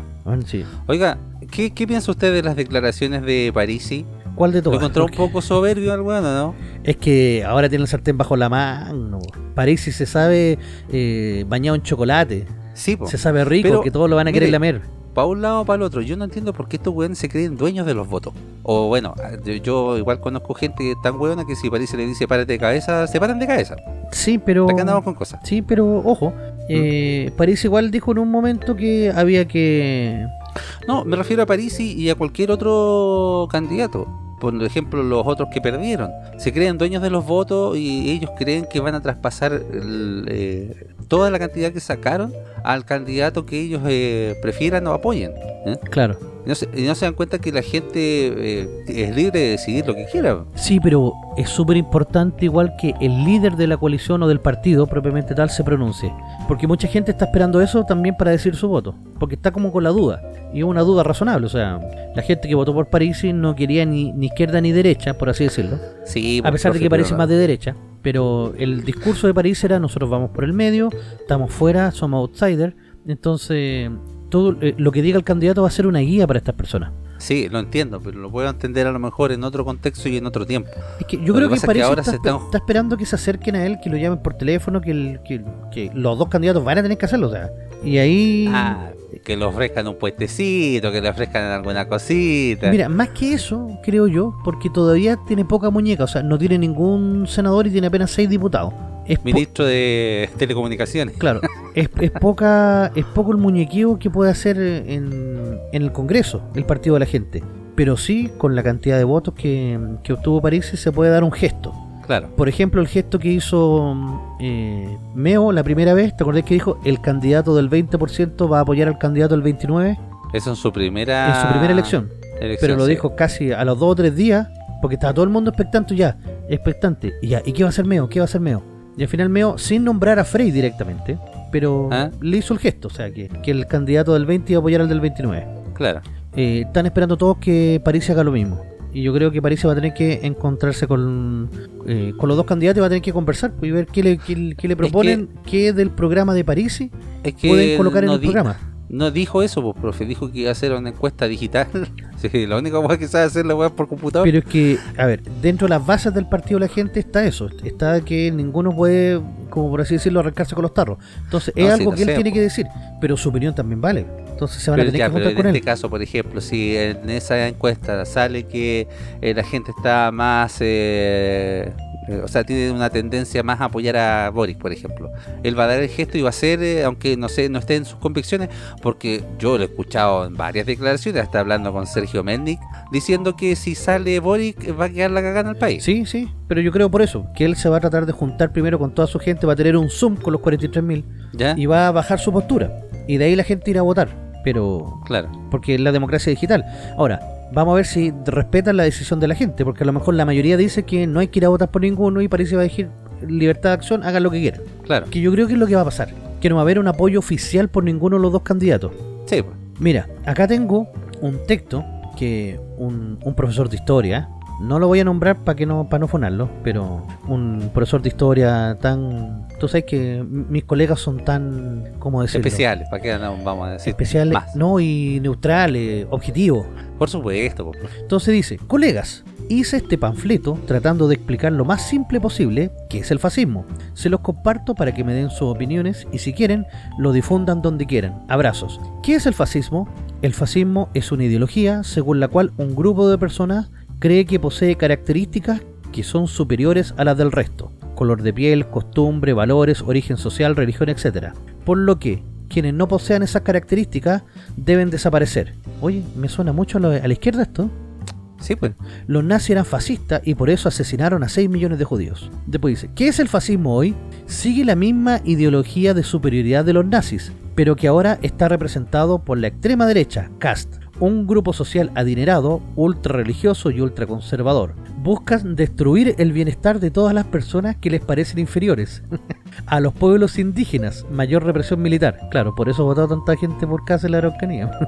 sí. Oiga, ¿qué, ¿qué, piensa usted de las declaraciones de Parisi? ¿Cuál de todos? Lo encontró un poco soberbio al bueno, ¿no? Es que ahora tiene el sartén bajo la mano. Parisi se sabe eh, bañado en chocolate. Sí, Se sabe rico, que todos lo van a querer lamer para un lado o para el otro. Yo no entiendo por qué estos weones se creen dueños de los votos. O bueno, yo igual conozco gente tan weona que si París le dice párate de cabeza, se paran de cabeza. Sí, pero. andamos con cosas. Sí, pero ojo. Eh, París igual dijo en un momento que había que. No, me refiero a París y a cualquier otro candidato por ejemplo, los otros que perdieron. Se creen dueños de los votos y ellos creen que van a traspasar eh, toda la cantidad que sacaron al candidato que ellos eh, prefieran o apoyen. ¿eh? Claro. Y no, se, dan cuenta que la gente eh, es libre de decidir lo que quiera. Sí, pero es súper importante igual que el líder de la coalición o del partido propiamente tal se pronuncie. Porque mucha gente está esperando eso también para decir su voto. Porque está como con la duda. Y es una duda razonable. O sea, la gente que votó por París no quería ni, ni izquierda ni derecha, por así decirlo. Sí, a pesar de que parece más de derecha Pero el discurso de París era nosotros vamos por el medio, estamos fuera, somos outsiders. Entonces, todo eh, lo que diga el candidato va a ser una guía para estas personas. Sí, lo entiendo, pero lo puedo entender a lo mejor en otro contexto y en otro tiempo. Es que yo Lo creo que que, es que París ahora está, se están- está esperando que se acerquen a él, que lo llamen por teléfono, que, el- que, que los dos candidatos van a tener que hacerlo. O sea, y ahí... Ah, que le ofrezcan un puestecito, que le ofrezcan alguna cosita. Mira, más que eso, creo yo, porque todavía tiene poca muñeca, o sea, no tiene ningún senador y tiene apenas seis diputados. Es Ministro de Telecomunicaciones. claro, es, es poca, es poco el muñequeo que puede hacer en, en el Congreso el Partido de la Gente. Pero sí, con la cantidad de votos que, que obtuvo París, se puede dar un gesto. Claro. Por ejemplo, el gesto que hizo eh, Meo la primera vez, ¿te acordás que dijo el candidato del 20% va a apoyar al candidato del 29% Eso en su primera... en su primera elección? elección, Pero lo sí. dijo casi a los dos o tres días, porque estaba todo el mundo expectante ya, expectante. Y ya, ¿y qué va a hacer Meo? ¿Qué va a hacer Meo? Y al final Meo, sin nombrar a Frey directamente, pero ¿Ah? le hizo el gesto, o sea, que, que el candidato del 20 iba a apoyar al del 29. Claro. Eh, están esperando todos que París haga lo mismo. Y yo creo que París va a tener que encontrarse con, eh, con los dos candidatos y va a tener que conversar y ver qué le, qué, qué le proponen, qué del programa de París Es que pueden colocar en el di- programa. No dijo eso, pues, profe. Dijo que iba a hacer una encuesta digital. sí, la única cosa que sabe hacer la weá por computador. Pero es que, a ver, dentro de las bases del partido de la gente está eso. Está que ninguno puede, como por así decirlo, arrancarse con los tarros. Entonces, es No, sí, algo que él tiene que decir. Pero su opinión también vale. Entonces se van Pero a tener ya, que pero juntar en con este él. caso, por ejemplo, si en esa encuesta sale que eh, la gente está más, eh, o sea, tiene una tendencia más a apoyar a Boris, por ejemplo, él va a dar el gesto y va a hacer, eh, aunque no sé, no esté en sus convicciones, porque yo lo he escuchado en varias declaraciones, está hablando con Sergio Mendic, diciendo que si sale Boris va a quedar la cagada en el país. Sí, sí. Pero yo creo por eso, que él se va a tratar de juntar primero con toda su gente, va a tener un Zoom con los 43.000 ¿Ya? y va a bajar su postura. Y de ahí la gente irá a votar. Pero Claro. porque es la democracia digital. Ahora, vamos a ver si respetan la decisión de la gente, porque a lo mejor la mayoría dice que no hay que ir a votar por ninguno y parece va a decir libertad de acción, hagan lo que quieran. Claro. Que yo creo que es lo que va a pasar, que no va a haber un apoyo oficial por ninguno de los dos candidatos. Sí, pues. Mira, acá tengo un texto que un, un profesor de historia, no lo voy a nombrar para que no para no fonarlo, pero un profesor de historia tan, tú sabes que mis colegas son tan, ¿cómo decirlo? especiales, ¿para qué no vamos a decir? Especiales, más? no, y neutrales, objetivos. Por supuesto, pues, profe. Entonces dice, colegas, hice este panfleto tratando de explicar lo más simple posible qué es el fascismo. Se los comparto para que me den sus opiniones y si quieren, lo difundan donde quieran. Abrazos. ¿Qué es el fascismo? El fascismo es una ideología según la cual un grupo de personas cree que posee características que son superiores a las del resto. Color de piel, costumbre, valores, origen social, religión, etc. Por lo que quienes no posean esas características deben desaparecer. Oye, me suena mucho a la, a la izquierda esto. Sí, pues. Los nazis eran fascistas y por eso asesinaron a 6 millones de judíos. Después dice, ¿qué es el fascismo hoy? Sigue la misma ideología de superioridad de los nazis, pero que ahora está representado por la extrema derecha, CAST, un grupo social adinerado, ultra religioso y ultra conservador. Buscan destruir el bienestar de todas las personas que les parecen inferiores. a los pueblos indígenas, mayor represión militar. Claro, por eso votó tanta gente por casa en la Araucanía.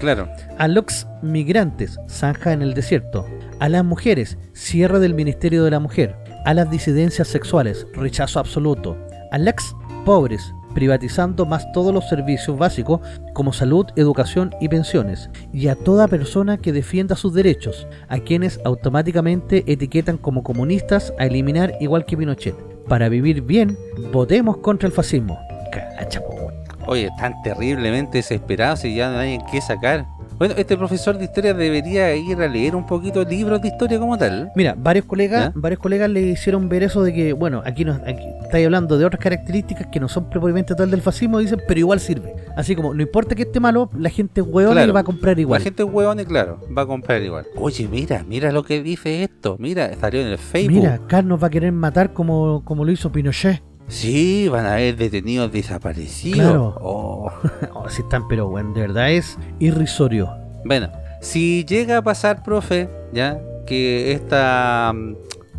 Claro. A los migrantes, zanja en el desierto. A las mujeres, cierre del Ministerio de la Mujer. A las disidencias sexuales, rechazo absoluto. A los pobres, privatizando más todos los servicios básicos como salud, educación y pensiones. Y a toda persona que defienda sus derechos, a quienes automáticamente etiquetan como comunistas a eliminar igual que Pinochet. Para vivir bien, votemos contra el fascismo. Cacha, po, weón. Oye, están terriblemente desesperados y ya no hay en qué sacar. Bueno, este profesor de historia debería ir a leer un poquito libros de historia como tal. Mira, varios colegas, varios colegas le hicieron ver eso de que, bueno, aquí, nos, aquí estáis hablando de otras características que no son propiamente tal del fascismo, dicen, pero igual sirve. Así como, no importa que esté malo, la gente hueona Claro. y va a comprar igual. La gente es huevón y claro, va a comprar igual. Oye, mira, mira lo que dice esto. Mira, salió en el Facebook. Mira, Carl nos va a querer matar como, como lo hizo Pinochet. Sí, van a haber detenidos desaparecidos. Claro. Oh. oh, sí están, pero bueno, de verdad es irrisorio. Bueno, si llega a pasar, profe, ya, que esta mm,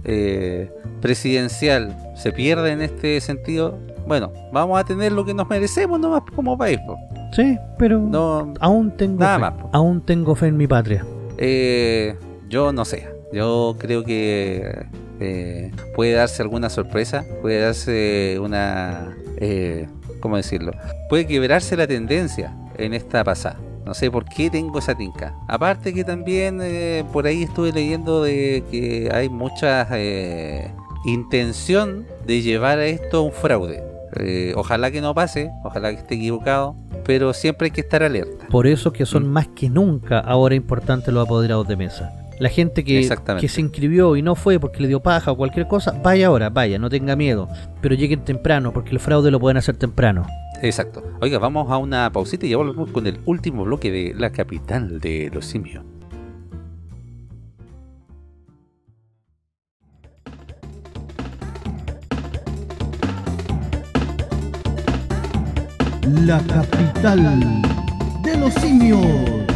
eh, presidencial se pierde en este sentido, bueno, vamos a tener lo que nos merecemos nomás como país. po. Sí, pero No, aún tengo Nada fe. más, po. Aún tengo fe en mi patria. eh, yo no sé. Yo creo que eh, puede darse alguna sorpresa, puede darse una... Eh, ¿Cómo decirlo? Puede quebrarse la tendencia en esta pasada. No sé por qué tengo esa tinca. Aparte que también eh, por ahí estuve leyendo de que hay mucha eh, intención de llevar a esto a un fraude. Eh, ojalá que no pase, ojalá que esté equivocado, pero siempre hay que estar alerta. Por eso que son Mm. más que nunca ahora importantes los apoderados de mesa. La gente que, que se inscribió y no fue porque le dio paja o cualquier cosa, vaya ahora, vaya, no tenga miedo. Pero lleguen temprano porque el fraude lo pueden hacer temprano. Exacto. Oiga, vamos a una pausita y ya volvemos con el último bloque de la capital de los simios. la capital de los simios.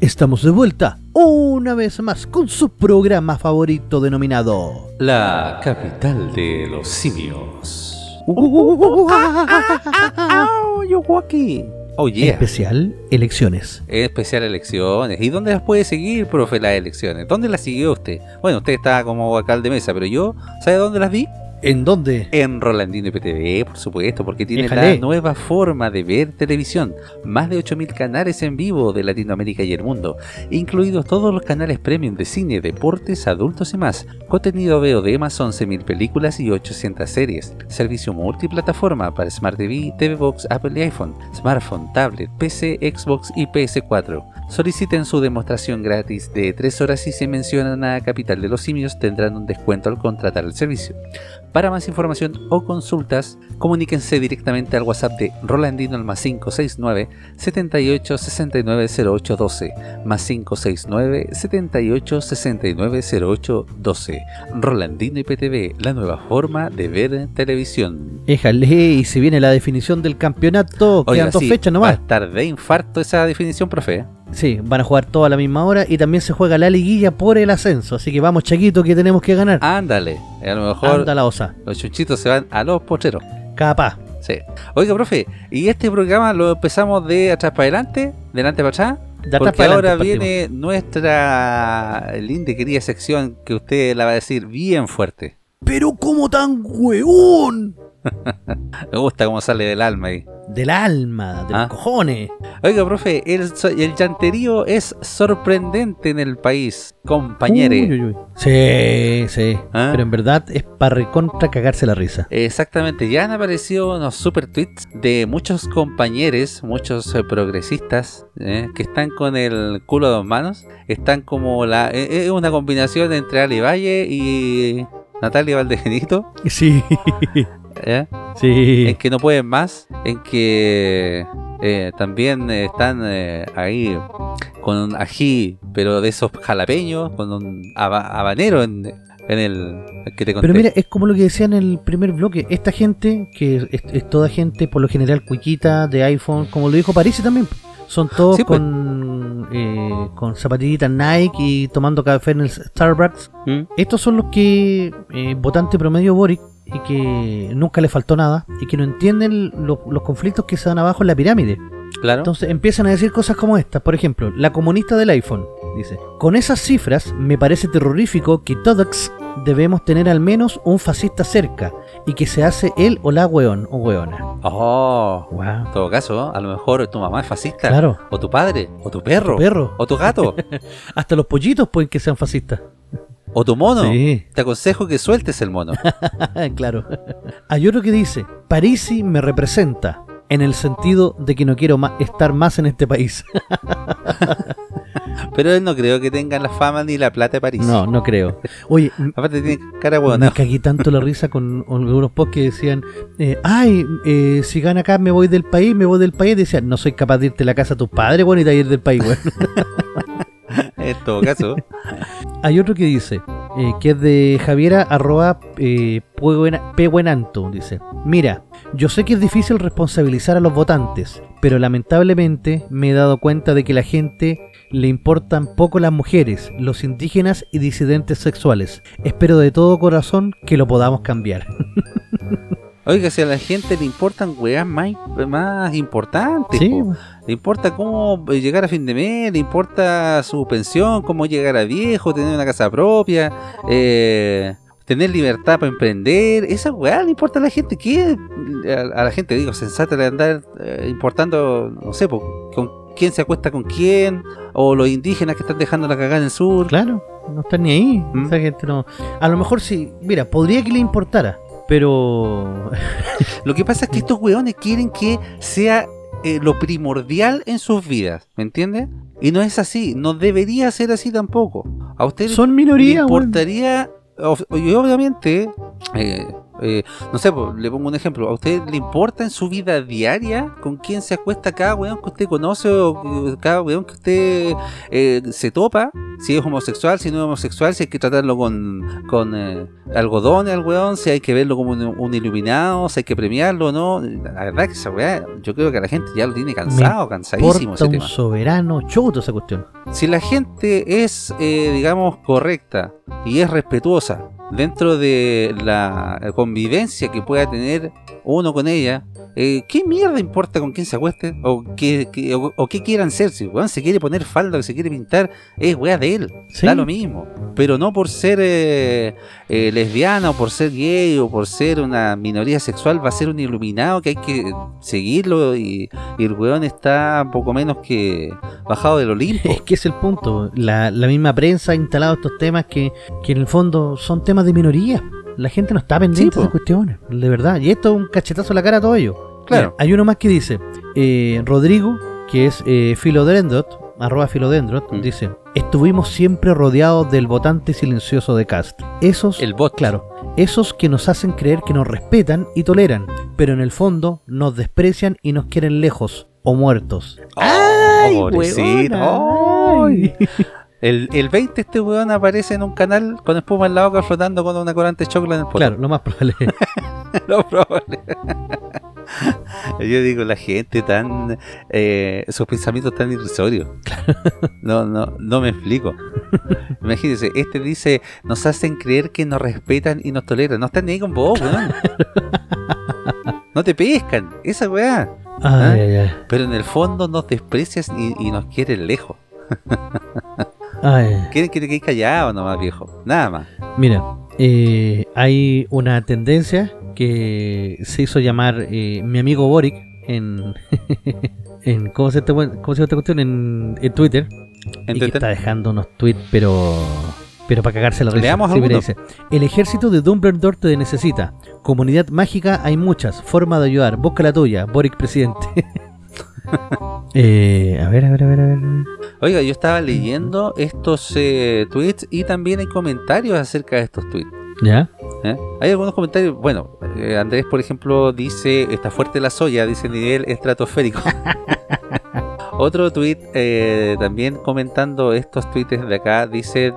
Estamos de vuelta una vez más con su programa favorito denominado La capital de los simios. Oh yeah. Especial Elecciones. Especial elecciones. ¿Y dónde las puede seguir, profe, las elecciones? ¿Dónde las siguió usted? Bueno, usted está como alcalde de mesa, pero yo, ¿sabe dónde las vi? ¿En dónde? En Rolandino IPTV, por supuesto, porque tiene la nueva forma de ver televisión. Más de 8.000 canales en vivo de Latinoamérica y el mundo, incluidos todos los canales premium de cine, deportes, adultos y más. Contenido veo de más 11.000 películas y 800 series. Servicio multiplataforma para Smart TV, TV Box, Apple y iPhone, smartphone, tablet, PC, Xbox y PS4. Soliciten su demostración gratis de 3 horas y si mencionan a Capital de los Simios tendrán un descuento al contratar el servicio. Para más información o consultas, comuníquense directamente al WhatsApp de Rolandino al más 569 78 69 08 12 más 569 78 69 08 12 Rolandino IPTV, la nueva forma de ver televisión. Éjale, y si viene la definición del campeonato, Oiga, quedan dos sí, fechas va a nomás. estar de infarto esa definición, profe. Sí, van a jugar todas a la misma hora y también se juega la liguilla por el ascenso. Así que vamos, Chaquito, que tenemos que ganar. Ándale, a lo mejor Anda la osa. los chunchitos se van a los pocheros. Capaz. Sí. Oiga, profe, ¿y este programa lo empezamos de atrás para adelante? ¿De adelante para atrás? De atrás Porque para ahora adelante viene nuestra linda y querida sección que usted la va a decir bien fuerte. Pero como tan hueón. Me gusta cómo sale del alma ahí. Del alma, de los Ah. cojones. Oiga, profe, el, el llanterío es sorprendente en el país, compañere. Uy, uy, uy. Sí, sí. ¿Ah? Pero en verdad es para recontra cagarse la risa. Exactamente, ya han aparecido unos super tweets de muchos compañeros, muchos eh, progresistas, eh, que están con el culo a dos manos. Están como la. eh, Es una combinación entre Ali Valle y Natalia Valdebenito. Sí, ¿eh? sí. en que no pueden más, en que eh, también están eh, ahí con un ají, pero de esos jalapeños, con un haba- habanero en, en el que te conté. Pero mira, es como lo que decía en el primer bloque. Esta gente, que es, es toda gente, por lo general, cuiquita, de iPhone, como lo dijo París también. Son todos Sí, pues. con, eh, con zapatillitas Nike y tomando café en el Starbucks. ¿Mm? Estos son los que, votante promedio Boric, y que nunca le faltó nada, y que no entienden lo- los conflictos que se dan abajo en la pirámide. Claro. Entonces empiezan a decir cosas como estas. Por ejemplo, la comunista del iPhone dice: Con esas cifras me parece terrorífico que todos debemos tener al menos un fascista cerca y que se hace él o la weón o weona. Oh, Wow. en todo caso, a lo mejor tu mamá es fascista. Claro. O tu padre, o tu perro, Perro. o tu gato, Hasta los pollitos pueden que sean fascistas. O tu mono. Sí, Te aconsejo que sueltes el mono. claro. Hay otro que dice: Parisi me representa. En el sentido de que no quiero estar más en este país. Pero él no creo que tenga la fama ni la plata de París. No, no creo. Oye, Aparte tiene cara Me buena. cagué tanto la risa con algunos posts que decían, eh, ay, eh, si gana acá me voy del país, me voy del país. Decían, no soy capaz de irte a la casa a tu padre, bueno, y de ir del país, bueno. En todo caso. Hay otro que dice, eh, que es de Javiera arroba eh, Pebuenanto, dice, mira, yo sé que es difícil responsabilizar a los votantes, pero lamentablemente me he dado cuenta de que la gente le importan poco las mujeres, los indígenas y disidentes sexuales. Espero de todo corazón que lo podamos cambiar. Oiga, si a la gente le importan weas más, más importantes, Sí, po. le importa cómo llegar a fin de mes, le importa su pensión, cómo llegar a viejo, tener una casa propia, eh, tener libertad para emprender, esa weá le importa a la gente, ¿qué? A, a la gente, digo, sensata de andar eh, importando, no sé, po, con quién se acuesta con quién, o los indígenas que están dejando la cagada en el sur. Claro, no están ni ahí. ¿Mm? Esa gente no. A lo mejor sí, mira, podría que le importara, pero. Lo que pasa es que estos weones quieren que sea eh, lo primordial en sus vidas, ¿me entiendes? Y no es así, no debería ser así tampoco. A ustedes Son minoría, importaría, y obviamente, eh, eh, no sé, pues, le pongo un ejemplo, ¿a usted le importa en su vida diaria con quién se acuesta cada weón que usted conoce o eh, cada weón que usted eh, se topa? Si es homosexual, si no es homosexual, si hay que tratarlo con, con eh, algodón al weón, si hay que verlo como un, un iluminado, si hay que premiarlo o no. La verdad que esa weá, yo creo que la gente ya lo tiene cansado, cansadísimo ese un tema. soberano chuto esa cuestión. Si la gente es, digamos, correcta y es respetuosa dentro de la convivencia que pueda tener uno con ella, eh, ¿qué mierda importa con quién se acueste? ¿O qué, qué- o, o qué quieran ser? Si weón se quiere poner falda o se quiere pintar, es weá de él. Sí. Da lo mismo. Pero no por ser eh, eh, lesbiana o por ser gay o por ser una minoría sexual va a ser un iluminado que hay que seguirlo y, y el weón está poco menos que bajado del Olimpo. Es que es el punto. La, la misma prensa ha instalado estos temas que, que en el fondo son temas de minoría. La gente no está pendiente Sí, de esas cuestiones, de verdad. Y esto es un cachetazo a la cara a todo ello. Claro. Mira, hay uno más que dice, eh, Rodrigo, que es eh, Philodendrot, arroba Philodendrot, Mm. dice, estuvimos siempre rodeados del votante silencioso de Cast. Esos, El bot. claro, esos que nos hacen creer que nos respetan y toleran, pero en el fondo nos desprecian y nos quieren lejos o muertos. ¡Ay, pobrecito! huevona! ¡Ay! El, el 20 este weón aparece en un canal con espuma en la boca flotando con una corante de chocolate en el poto. Claro, lo más probable. Lo probable. Yo digo, la gente tan... Eh, sus pensamientos tan irrisorios. No, no, no me explico. Imagínense, este dice, nos hacen creer que nos respetan y nos toleran. No están ni ahí con vos, weón. No te pescan, esa weá. Ay. Pero en el fondo nos desprecias y, y nos quieren lejos. Ay. Quieren que te quedes callado nomás, viejo. Nada más. Mira, eh, hay una tendencia que se hizo llamar eh, mi amigo Boric en, en ¿cómo se, esta- cómo se esta cuestión? En, en Twitter. En y que está dejando unos tweets, pero pero para cagarse la risa. Leamos Sí, mira, alguno. dice, el ejército de Dumbledore te necesita. Comunidad mágica hay muchas. Forma de ayudar. Busca la tuya. Boric presidente. Eh, a ver, a ver, a ver, a ver. Oiga, yo estaba leyendo estos eh, tweets y también hay comentarios acerca de estos tweets. ¿Ya? ¿eh? Hay algunos comentarios, bueno, eh, Andrés por ejemplo dice, está fuerte la soya, dice nivel estratosférico. Otro tweet eh, también comentando estos tweets de acá, dice,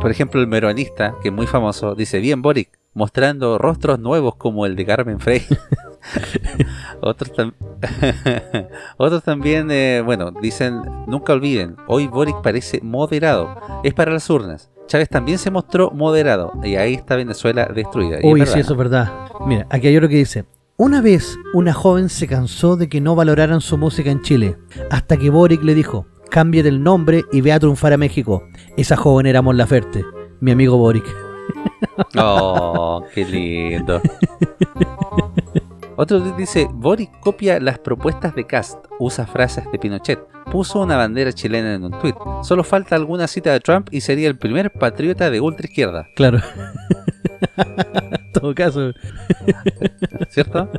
por ejemplo el meronista, que es muy famoso, dice, bien Boric, mostrando rostros nuevos como el de Carmen Frey. Otros, tam- Otros también, eh, bueno, dicen, nunca olviden, hoy Boric parece moderado, es para las urnas. Chávez también se mostró moderado y ahí está Venezuela destruida. Y Uy, sí, eso es verdad. Mira, aquí hay otro que dice: Una vez una joven se cansó de que no valoraran su música en Chile, hasta que Boric le dijo: Cámbiate el nombre y ve a triunfar a México. Esa joven era Mon Laferte, mi amigo Boric. Oh, qué lindo. Otro tuit dice, Boric copia las propuestas de Cast, usa frases de Pinochet, puso una bandera chilena en un tuit. Solo falta alguna cita de Trump y sería el primer patriota de ultra izquierda, Claro. en todo caso. ¿cierto?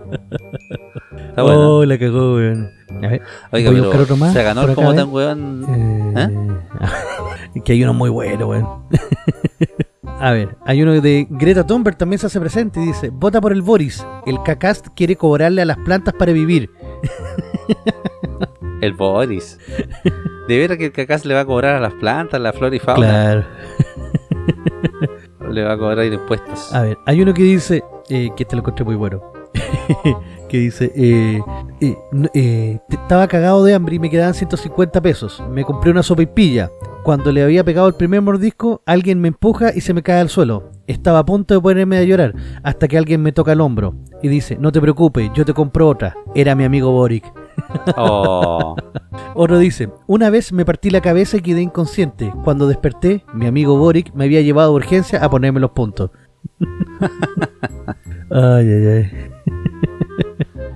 Está bueno. Oh, la cagó, weón. A ver, Oiga, voy a buscar otro más se ganó como tan weón. eh, que hay uno muy bueno, weón. A ver, hay uno de Greta Thunberg también se hace presente y dice, vota por el Boris, el cacast quiere cobrarle a las plantas para vivir. El Boris. De veras que el cacás le va a cobrar a las plantas, la flora y fauna. Claro. Le va a cobrar impuestos. A ver, hay uno que dice, eh, que este lo encontré muy bueno, que dice, eh, eh, eh, estaba cagado de hambre y me quedaban 150 pesos. Me compré una sopa y pilla. Cuando le había pegado el primer mordisco, alguien me empuja y se me cae al suelo. Estaba a punto de ponerme a llorar hasta que alguien me toca el hombro y dice, no te preocupes, yo te compro otra. Era mi amigo Boric. Oh, Otro dice, una vez me partí la cabeza y quedé inconsciente. Cuando desperté, mi amigo Boric me había llevado a urgencia a ponerme los puntos. ay, ay, ay.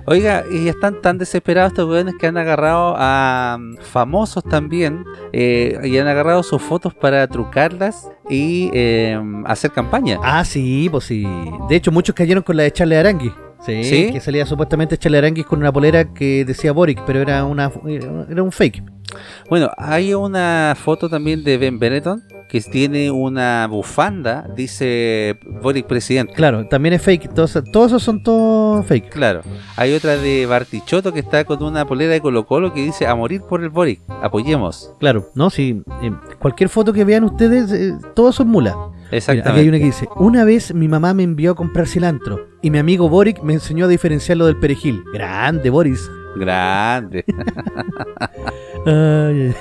Oiga, y están tan desesperados estos weones que han agarrado a mm, famosos también eh, y han agarrado sus fotos para trucarlas y eh, hacer campaña. Ah, sí, pues sí. De hecho, muchos cayeron con la de Charlie Arangui. Sí, ¿Sí? que salía supuestamente Charlie Arangui con una polera que decía Boric, pero era una era un fake. Bueno, hay una foto también de Ben Benetton que tiene una bufanda, dice Boric presidente. Claro, también es fake. Todos, todos esos son todos fake. Claro. Hay otra de Bartichotto que está con una polera de Colo Colo que dice a morir por el Boric. Apoyemos. Claro, no, sí. eh, cualquier foto que vean ustedes, eh, todos son mulas. Mira, aquí Exactamente. hay una que dice, una vez mi mamá me envió a comprar cilantro y mi amigo Boric me enseñó a diferenciarlo del perejil. Grande, Boris. Grande. Ay.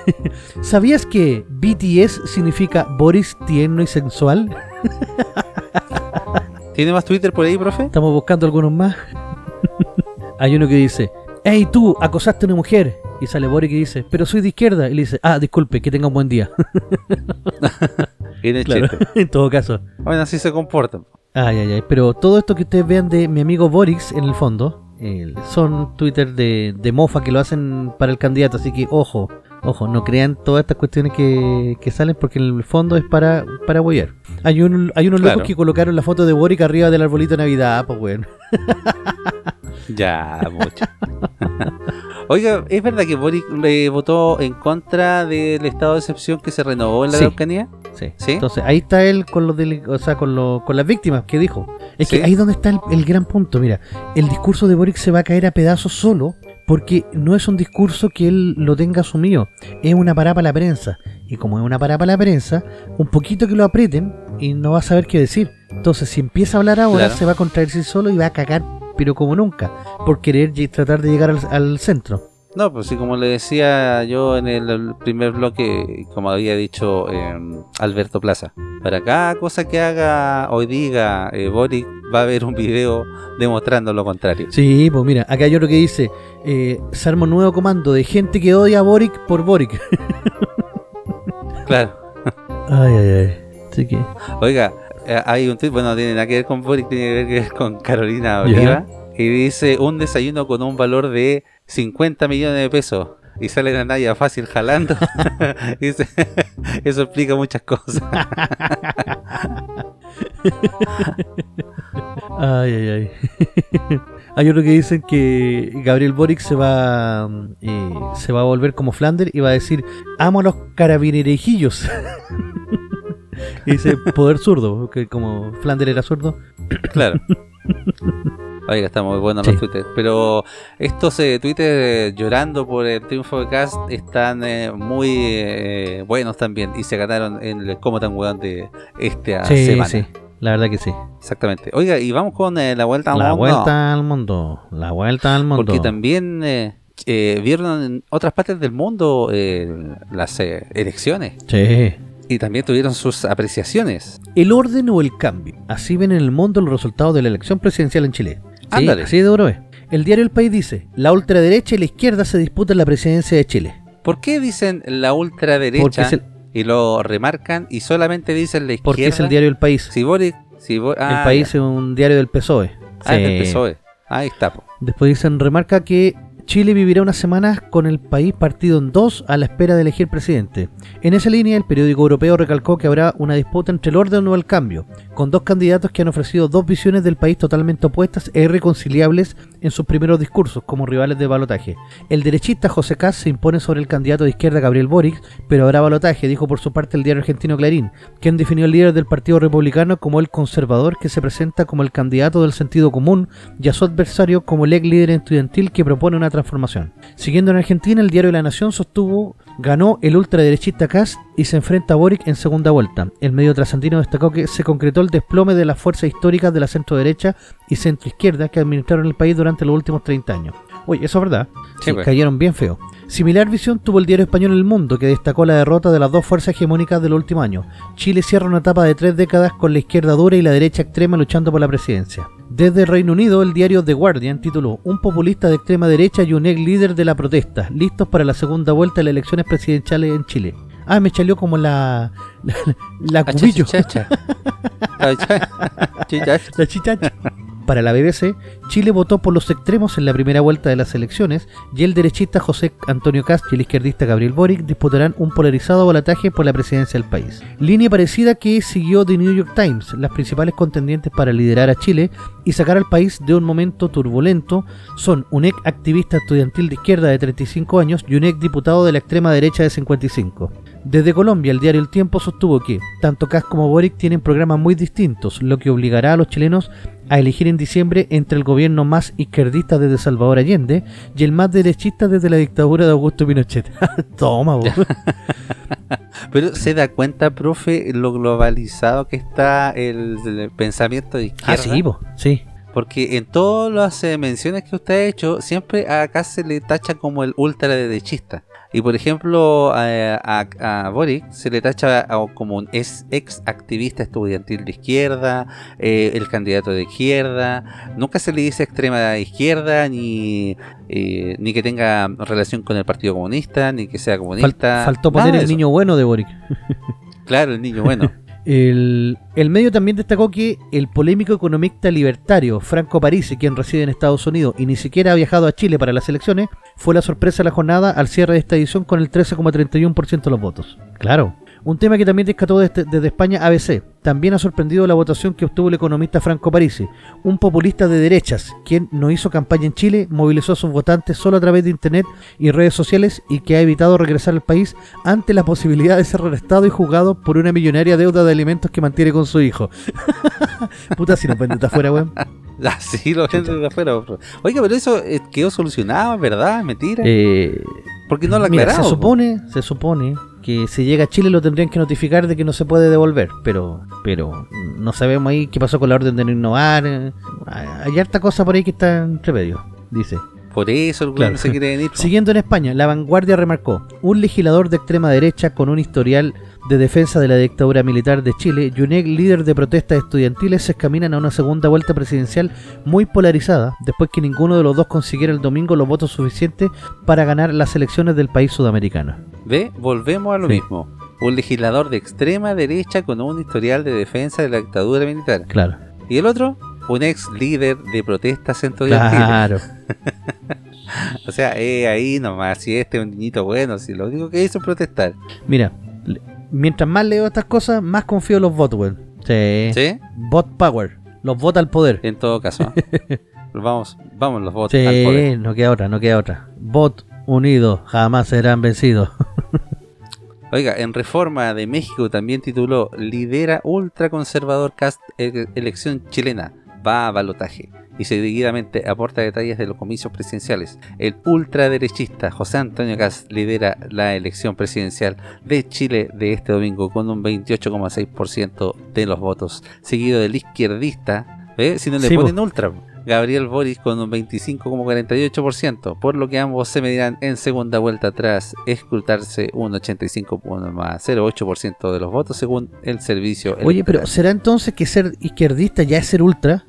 ¿Sabías que BTS significa Boris tierno y sensual? ¿Tiene más Twitter por ahí, profe? Estamos buscando algunos más. Hay uno que dice, hey tú, acosaste a una mujer. Y sale Boric y dice, pero soy de izquierda. Y le dice, ah, disculpe, que tenga un buen día. Claro, en todo caso. Bueno, así se comportan. Ay, ay, ay. Pero todo esto que ustedes vean de mi amigo Boris, en el fondo, eh, son Twitter de, de mofa que lo hacen para el candidato. Así que, ojo, ojo, no crean todas estas cuestiones que, que salen porque en el fondo es para, para huear. Hay, un, hay unos Claro. locos que colocaron la foto de Boric arriba del arbolito de Navidad, pues bueno. Ya, mucho. Oiga, ¿es verdad que Boric eh, votó en contra del estado de excepción que se renovó en la Sí. Araucanía? Sí. ¿Sí? Entonces ahí está él con los o sea, con, lo- con las víctimas que dijo. Es Sí. que ahí donde está el, el gran punto. Mira, el discurso de Boric se va a caer a pedazos solo porque no es un discurso que él lo tenga asumido. Es una parada para la prensa. Y como es una parada para la prensa, un poquito que lo aprieten y no va a saber qué decir. Entonces, si empieza a hablar ahora, Claro. se va a contradecir solo y va a cagar, pero como nunca, por querer tratar de llegar al, al centro. No, pues sí, como le decía yo en el, el primer bloque, como había dicho eh, Alberto Plaza, para cada cosa que haga o diga eh, Boric, va a haber un video demostrando lo contrario. Sí, pues mira, acá hay otro que dice, eh, se arma un nuevo comando de gente que odia a Boric por Boric. Claro. Ay, ay, ay. Que. Oiga, eh, hay un tweet, bueno, no tiene nada que ver con Boric, tiene que ver con Carolina. Oliva, y dice un desayuno con un valor de 50 millones de pesos. Y sale la Naya fácil jalando. Dice, eso explica muchas cosas. Ay, ay, ay. Hay otro que dicen que Gabriel Boric se va eh, se va a volver como Flander y va a decir amo a los carabinerejillos. y dice poder zurdo, porque como Flander era zurdo. Claro. Oiga, está muy bueno Sí. los tweets. Pero estos eh, tweets eh, llorando por el triunfo de Cast están eh, muy eh, buenos también. Y se ganaron en el Como tan weón de esta sí, semana. sí. La verdad que sí. Exactamente. Oiga, y vamos con eh, la vuelta al La mundo. vuelta al mundo. La vuelta al mundo. Porque también eh, eh, vieron en otras partes del mundo eh, las elecciones. Sí. Y también tuvieron sus apreciaciones. El orden o el cambio. Así ven en el mundo los resultados de la elección presidencial en Chile. Sí, Ándale. así de duro es. El diario El País dice, la ultraderecha y la izquierda se disputan la presidencia de Chile. ¿Por qué dicen la ultraderecha Porque es el, y lo remarcan y solamente dicen la izquierda? porque es el diario El País. Si Boric, si Bo- ah, el País ya. es un diario del PSOE. Ah, del Sí. PSOE. Ahí está. po. Después dicen, remarca que Chile vivirá unas semanas con el país partido en dos a la espera de elegir presidente. En esa línea, el periódico europeo recalcó que habrá una disputa entre el orden o el cambio, con dos candidatos que han ofrecido dos visiones del país totalmente opuestas e irreconciliables en sus primeros discursos como rivales de balotaje. El derechista José Kass se impone sobre el candidato de izquierda Gabriel Boric, pero habrá balotaje, dijo por su parte el diario argentino Clarín, quien definió al líder del Partido Republicano como el conservador que se presenta como el candidato del sentido común y a su adversario como el ex líder estudiantil que propone una transformación. Siguiendo en Argentina, el diario La Nación sostuvo ganó el ultraderechista Kass y se enfrenta a Boric en segunda vuelta. El medio trasandino destacó que se concretó el desplome de las fuerzas históricas de la centro derecha y centro izquierda que administraron el país durante los últimos 30 años. Oye, eso es verdad. Sí, Sí, pues. cayeron bien feo. Similar visión tuvo el diario español El Mundo, que destacó la derrota de las dos fuerzas hegemónicas del último año. Chile cierra una etapa de tres décadas con la izquierda dura y la derecha extrema luchando por la presidencia. Desde el Reino Unido, el diario The Guardian tituló Un populista de extrema derecha y un ex líder de la protesta, listos para la segunda vuelta de las elecciones presidenciales en Chile. Ah, me chaleó como la... la, la cubillo. cha- chichacha. La chichacha. Para la BBC, Chile votó por los extremos en la primera vuelta de las elecciones y el derechista José Antonio Cast y el izquierdista Gabriel Boric disputarán un polarizado volataje por la presidencia del país. Línea parecida que siguió The New York Times, las principales contendientes para liderar a Chile y sacar al país de un momento turbulento son un ex activista estudiantil de izquierda de 35 años y un ex diputado de la extrema derecha de 55. Desde Colombia, el diario El Tiempo sostuvo que tanto Kass como Boric tienen programas muy distintos, lo que obligará a los chilenos a elegir en diciembre entre el gobierno más izquierdista desde Salvador Allende y el más derechista desde la dictadura de Augusto Pinochet. Toma, vos. Pero se da cuenta, profe, lo globalizado que está el, el pensamiento de izquierda. Ah, sí, po, sí. Porque en todas las eh, menciones que usted ha hecho, siempre acá se le tacha como el ultraderechista. Y por ejemplo, a, a, a Boric se le tacha a- como un ex, ex activista estudiantil de izquierda, eh, el candidato de izquierda. Nunca se le dice extrema izquierda, ni, eh, ni que tenga relación con el Partido Comunista, ni que sea Fal- comunista. faltó poner el niño bueno de Boric. Claro, el niño bueno. El, medio también destacó que el polémico economista libertario Franco Parisi, quien reside en Estados Unidos y ni siquiera ha viajado a Chile para las elecciones, fue la sorpresa de la jornada al cierre de esta edición con el 13,31% de los votos. Claro. Un tema que también descató desde, desde España ABC. También ha sorprendido la votación que obtuvo el economista Franco Parisi, un populista de derechas, quien no hizo campaña en Chile, movilizó a sus votantes solo a través de internet y redes sociales y que ha evitado regresar al país ante la posibilidad de ser arrestado y juzgado por una millonaria deuda de alimentos que mantiene con su hijo. Puta, si no vende afuera, weón. Así lo gente de afuera. Oiga, pero eso eh, quedó solucionado, ¿verdad? ¿Mentira? Eh, Porque no lo mira, aclarado. se po. supone, se supone que si llega a Chile lo tendrían que notificar de que no se puede devolver, pero pero no sabemos ahí qué pasó con la orden de no innovar. eh, Hay harta cosa por ahí que está entre medio, dice. Por eso el Claro. se quiere venir. Siguiendo en España, la vanguardia remarcó, un legislador de extrema derecha con un historial de defensa de la dictadura militar de Chile y un ex líder de protestas estudiantiles se encaminan a una segunda vuelta presidencial muy polarizada, después que ninguno de los dos consiguiera el domingo los votos suficientes para ganar las elecciones del país sudamericano. ¿Ve? Volvemos a lo Sí. mismo. Un legislador de extrema derecha con un historial de defensa de la dictadura militar. Claro, Y el otro, un ex líder de protestas estudiantiles. claro. O sea, eh, ahí nomás, si este es un niñito bueno, si lo único que hizo es protestar. Mira, mientras más leo estas cosas, más confío en los votos, weón. Sí. ¿Sí? Bot power, los vota al poder. En todo caso. vamos, vamos los votos al Sí, poder. no queda otra, no queda otra. Bot unidos jamás serán vencidos. Oiga, en Reforma de México también tituló Lidera ultraconservador cast e- elección chilena. Va a balotaje. Y seguidamente aporta detalles de los comicios presidenciales. El ultraderechista José Antonio Cast lidera la elección presidencial de Chile de este domingo con un 28,6% de los votos. Seguido del izquierdista, ¿ve? Si no le Sí, po. ponen ultra. Gabriel Boris con un 25,48%, por lo que ambos se medirán en segunda vuelta tras escrutarse un 85,08% de los votos según el servicio Oye, pero. ¿será entonces que ser izquierdista ya es ser ultra?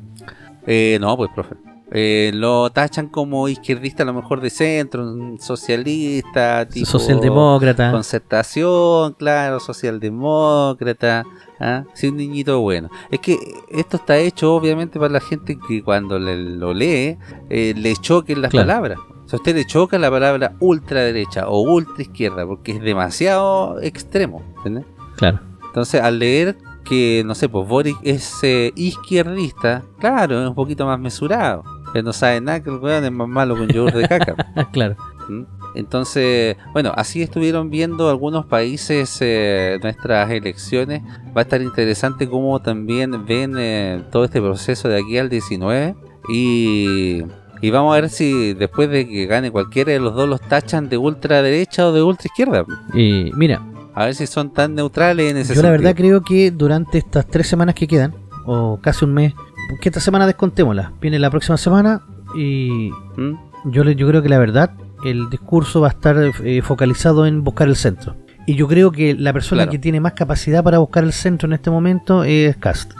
Eh, no, pues, profe. Eh, lo tachan como izquierdista a lo mejor de centro, socialista, tipo Socialdemócrata. concertación, claro, socialdemócrata, ¿ah? sí, un niñito bueno. Es que esto está hecho obviamente para la gente que cuando le- lo lee eh, le choquen las Claro. palabras. O sea, a usted le choca la palabra ultraderecha o ultra izquierda porque es demasiado extremo, ¿entiendes? Claro. Entonces, al leer que, no sé, pues Boric es eh, izquierdista, claro, es un poquito más mesurado. Él no sabe nada que el weón es más malo que un yogur de caca. Claro. ¿Mm? Entonces, bueno, así estuvieron viendo algunos países eh, nuestras elecciones. Va a estar interesante cómo también ven eh, todo este proceso de aquí al 19. Y, y vamos a ver si después de que gane cualquiera de los dos los tachan de ultraderecha o de ultra izquierda. Y mira, A ver si son tan neutrales en ese yo la sentido. verdad creo que durante estas tres semanas que quedan, o casi un mes, que esta semana descontémosla. Viene la próxima semana y ¿Mm? yo, yo creo que la verdad, el discurso va a estar eh, focalizado en buscar el centro. Y yo creo que la persona Claro. que tiene más capacidad para buscar el centro en este momento es Cast.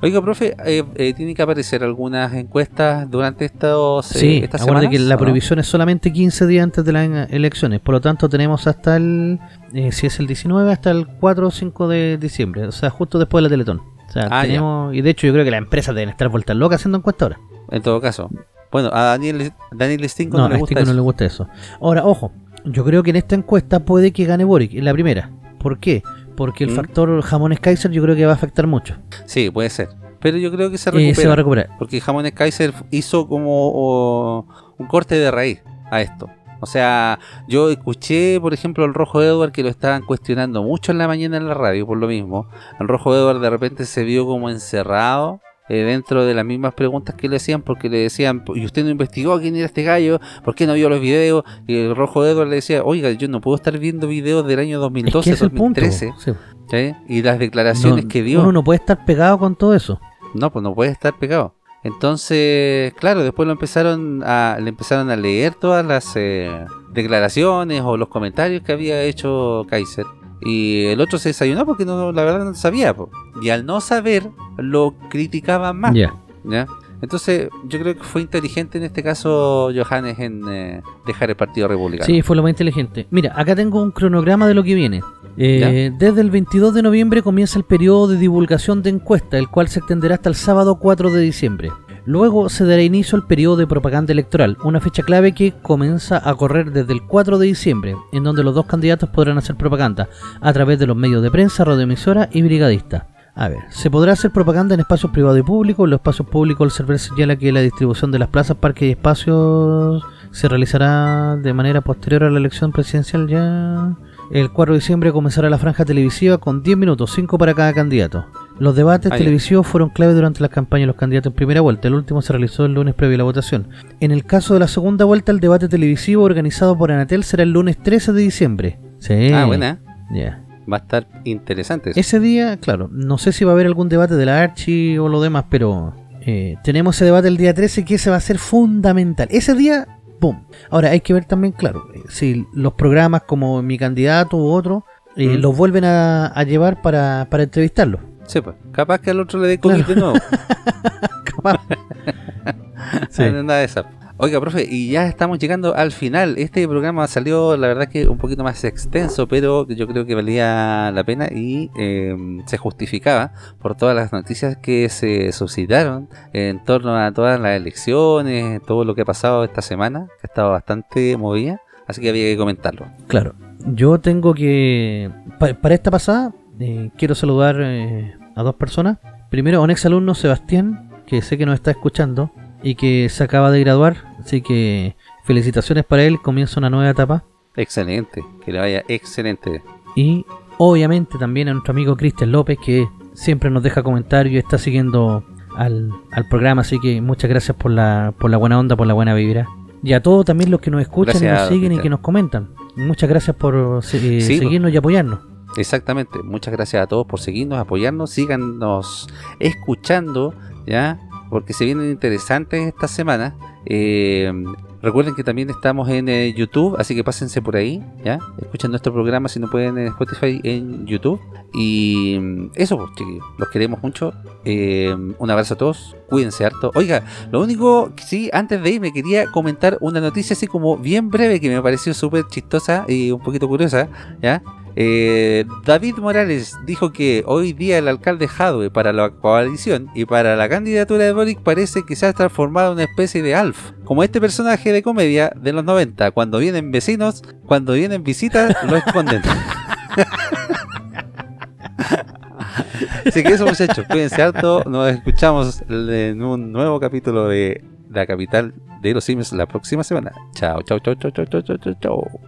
Oiga, profe, eh, eh, ¿tiene que aparecer algunas encuestas durante estos, eh, Sí, estas acuérdate semanas? que la prohibición es solamente 15 días antes de las elecciones. Por lo tanto, tenemos hasta el, eh, si es el 19, hasta el 4 o 5 de diciembre. O sea, justo después de la Teletón. O sea, Ah, ya. tenemos, y de hecho yo creo que las empresas deben estar vueltas locas haciendo encuestas ahora. En todo caso. Bueno, a Daniel, Daniel Stinko No, no, le a gusta Stico no eso. le gusta eso. Ahora, ojo, yo creo que en esta encuesta puede que gane Boric, en la primera. ¿Por qué? Porque el ¿Mm? factor jamones Kaiser yo creo que va a afectar mucho. Sí, puede ser. Pero yo creo que se Eh, recupera. se va a recuperar. Porque Jamones Kaiser hizo como un corte de raíz a esto. O sea, yo escuché, por ejemplo, al Rojo Edward que lo estaban cuestionando mucho en la mañana en la radio por lo mismo. El Rojo Edward de repente se vio como encerrado eh, dentro de las mismas preguntas que le hacían porque le decían, ¿y usted no investigó quién era este gallo? ¿Por qué no vio los videos? Y el Rojo Edward le decía, oiga, yo no puedo estar viendo videos del año Es 2012, que ese es punto. 2013. sí. ¿sí? Y las declaraciones No, que dio. Uno no puede estar pegado con todo eso. No, pues no puede estar pegado. Entonces, claro, después lo empezaron a, le empezaron a leer todas las eh, declaraciones o los comentarios que había hecho Kaiser. Y el otro se desayunó porque no, la verdad no sabía. po. Y al no saber, lo criticaban más. ¿ya? Entonces, yo creo que fue inteligente en este caso Johannes en eh, dejar el Partido Republicano. Sí, fue lo más inteligente. Mira, acá tengo un cronograma de lo que viene. Eh, desde el 22 de noviembre comienza el periodo de divulgación de encuesta, el cual se extenderá hasta el sábado 4 de diciembre. Luego se dará inicio al periodo de propaganda electoral, una fecha clave que comienza a correr desde el 4 de diciembre, en donde los dos candidatos podrán hacer propaganda a través de los medios de prensa, radioemisora y brigadista. A ver, se podrá hacer propaganda en espacios privados y públicos. En los espacios públicos el server señala que la distribución de las plazas, parques y espacios se realizará de manera posterior a la elección presidencial ya. El 4 de diciembre comenzará la franja televisiva con 10 minutos, 5 para cada candidato. Los debates Ah, televisivos fueron clave durante las campañas de los candidatos en primera vuelta. El último se realizó el lunes previo a la votación. En el caso de la segunda vuelta, el debate televisivo organizado por Anatel será el lunes 13 de diciembre. Sí. Ah, buena. Ya. Va a estar interesante. eso. Ese día, claro, no sé si va a haber algún debate de la Archi o lo demás, pero eh, tenemos ese debate el día 13 que ese va a ser fundamental. Ese día, ¡pum! Ahora hay que ver también, claro, eh, si los programas como Mi Candidato u otro eh, Mm. los vuelven a, a llevar para, para entrevistarlos. Sí, pues. Capaz que al otro le dé COVID Claro. de nuevo. Capaz. Sí. Nada de eso. Oiga, profe, y ya estamos llegando al final. Este programa salió, la verdad, que un poquito más extenso, pero yo creo que valía la pena y eh, se justificaba por todas las noticias que se suscitaron en torno a todas las elecciones, todo lo que ha pasado esta semana, que ha estado bastante movida, así que había que comentarlo. Claro, yo tengo que. pa- para esta pasada, eh, quiero saludar eh, a dos personas. Primero, a un ex alumno, Sebastián, que sé que nos está escuchando y que se acaba de graduar. Así que felicitaciones para él, comienza una nueva etapa. Excelente, que le vaya excelente. Y obviamente también a nuestro amigo Cristian López, que siempre nos deja comentarios y está siguiendo al, al programa. Así que muchas gracias por la, por la buena onda, por la buena vibra. Y a todos también los que nos escuchan y nos siguen y que nos comentan. Muchas gracias por eh, Sí, seguirnos y apoyarnos. Exactamente, muchas gracias a todos por seguirnos, apoyarnos, síganos escuchando, ¿ya? Porque se vienen interesantes esta semana. Eh, recuerden que también estamos en eh, YouTube, así que pásense por ahí, ¿ya? Escuchen nuestro programa si no pueden en Spotify, en YouTube. Y mm, eso, pues, chiquillos, los queremos mucho. Eh, un abrazo a todos, cuídense harto. Oiga, lo único que sí, antes de irme quería comentar una noticia así como bien breve que me pareció súper chistosa y un poquito curiosa, ¿ya? Eh, David Morales dijo que hoy día el alcalde Jadwe para la coalición y para la candidatura de Boric parece que se ha transformado en una especie de Alf, como este personaje de comedia de los 90, cuando vienen vecinos, cuando vienen visitas, lo esconden. Así que eso muchachos, cuídense alto, nos escuchamos en un nuevo capítulo de La Capital de los Simios la próxima semana. Chao, chao, chao, chao, chao, chao, chao, chao.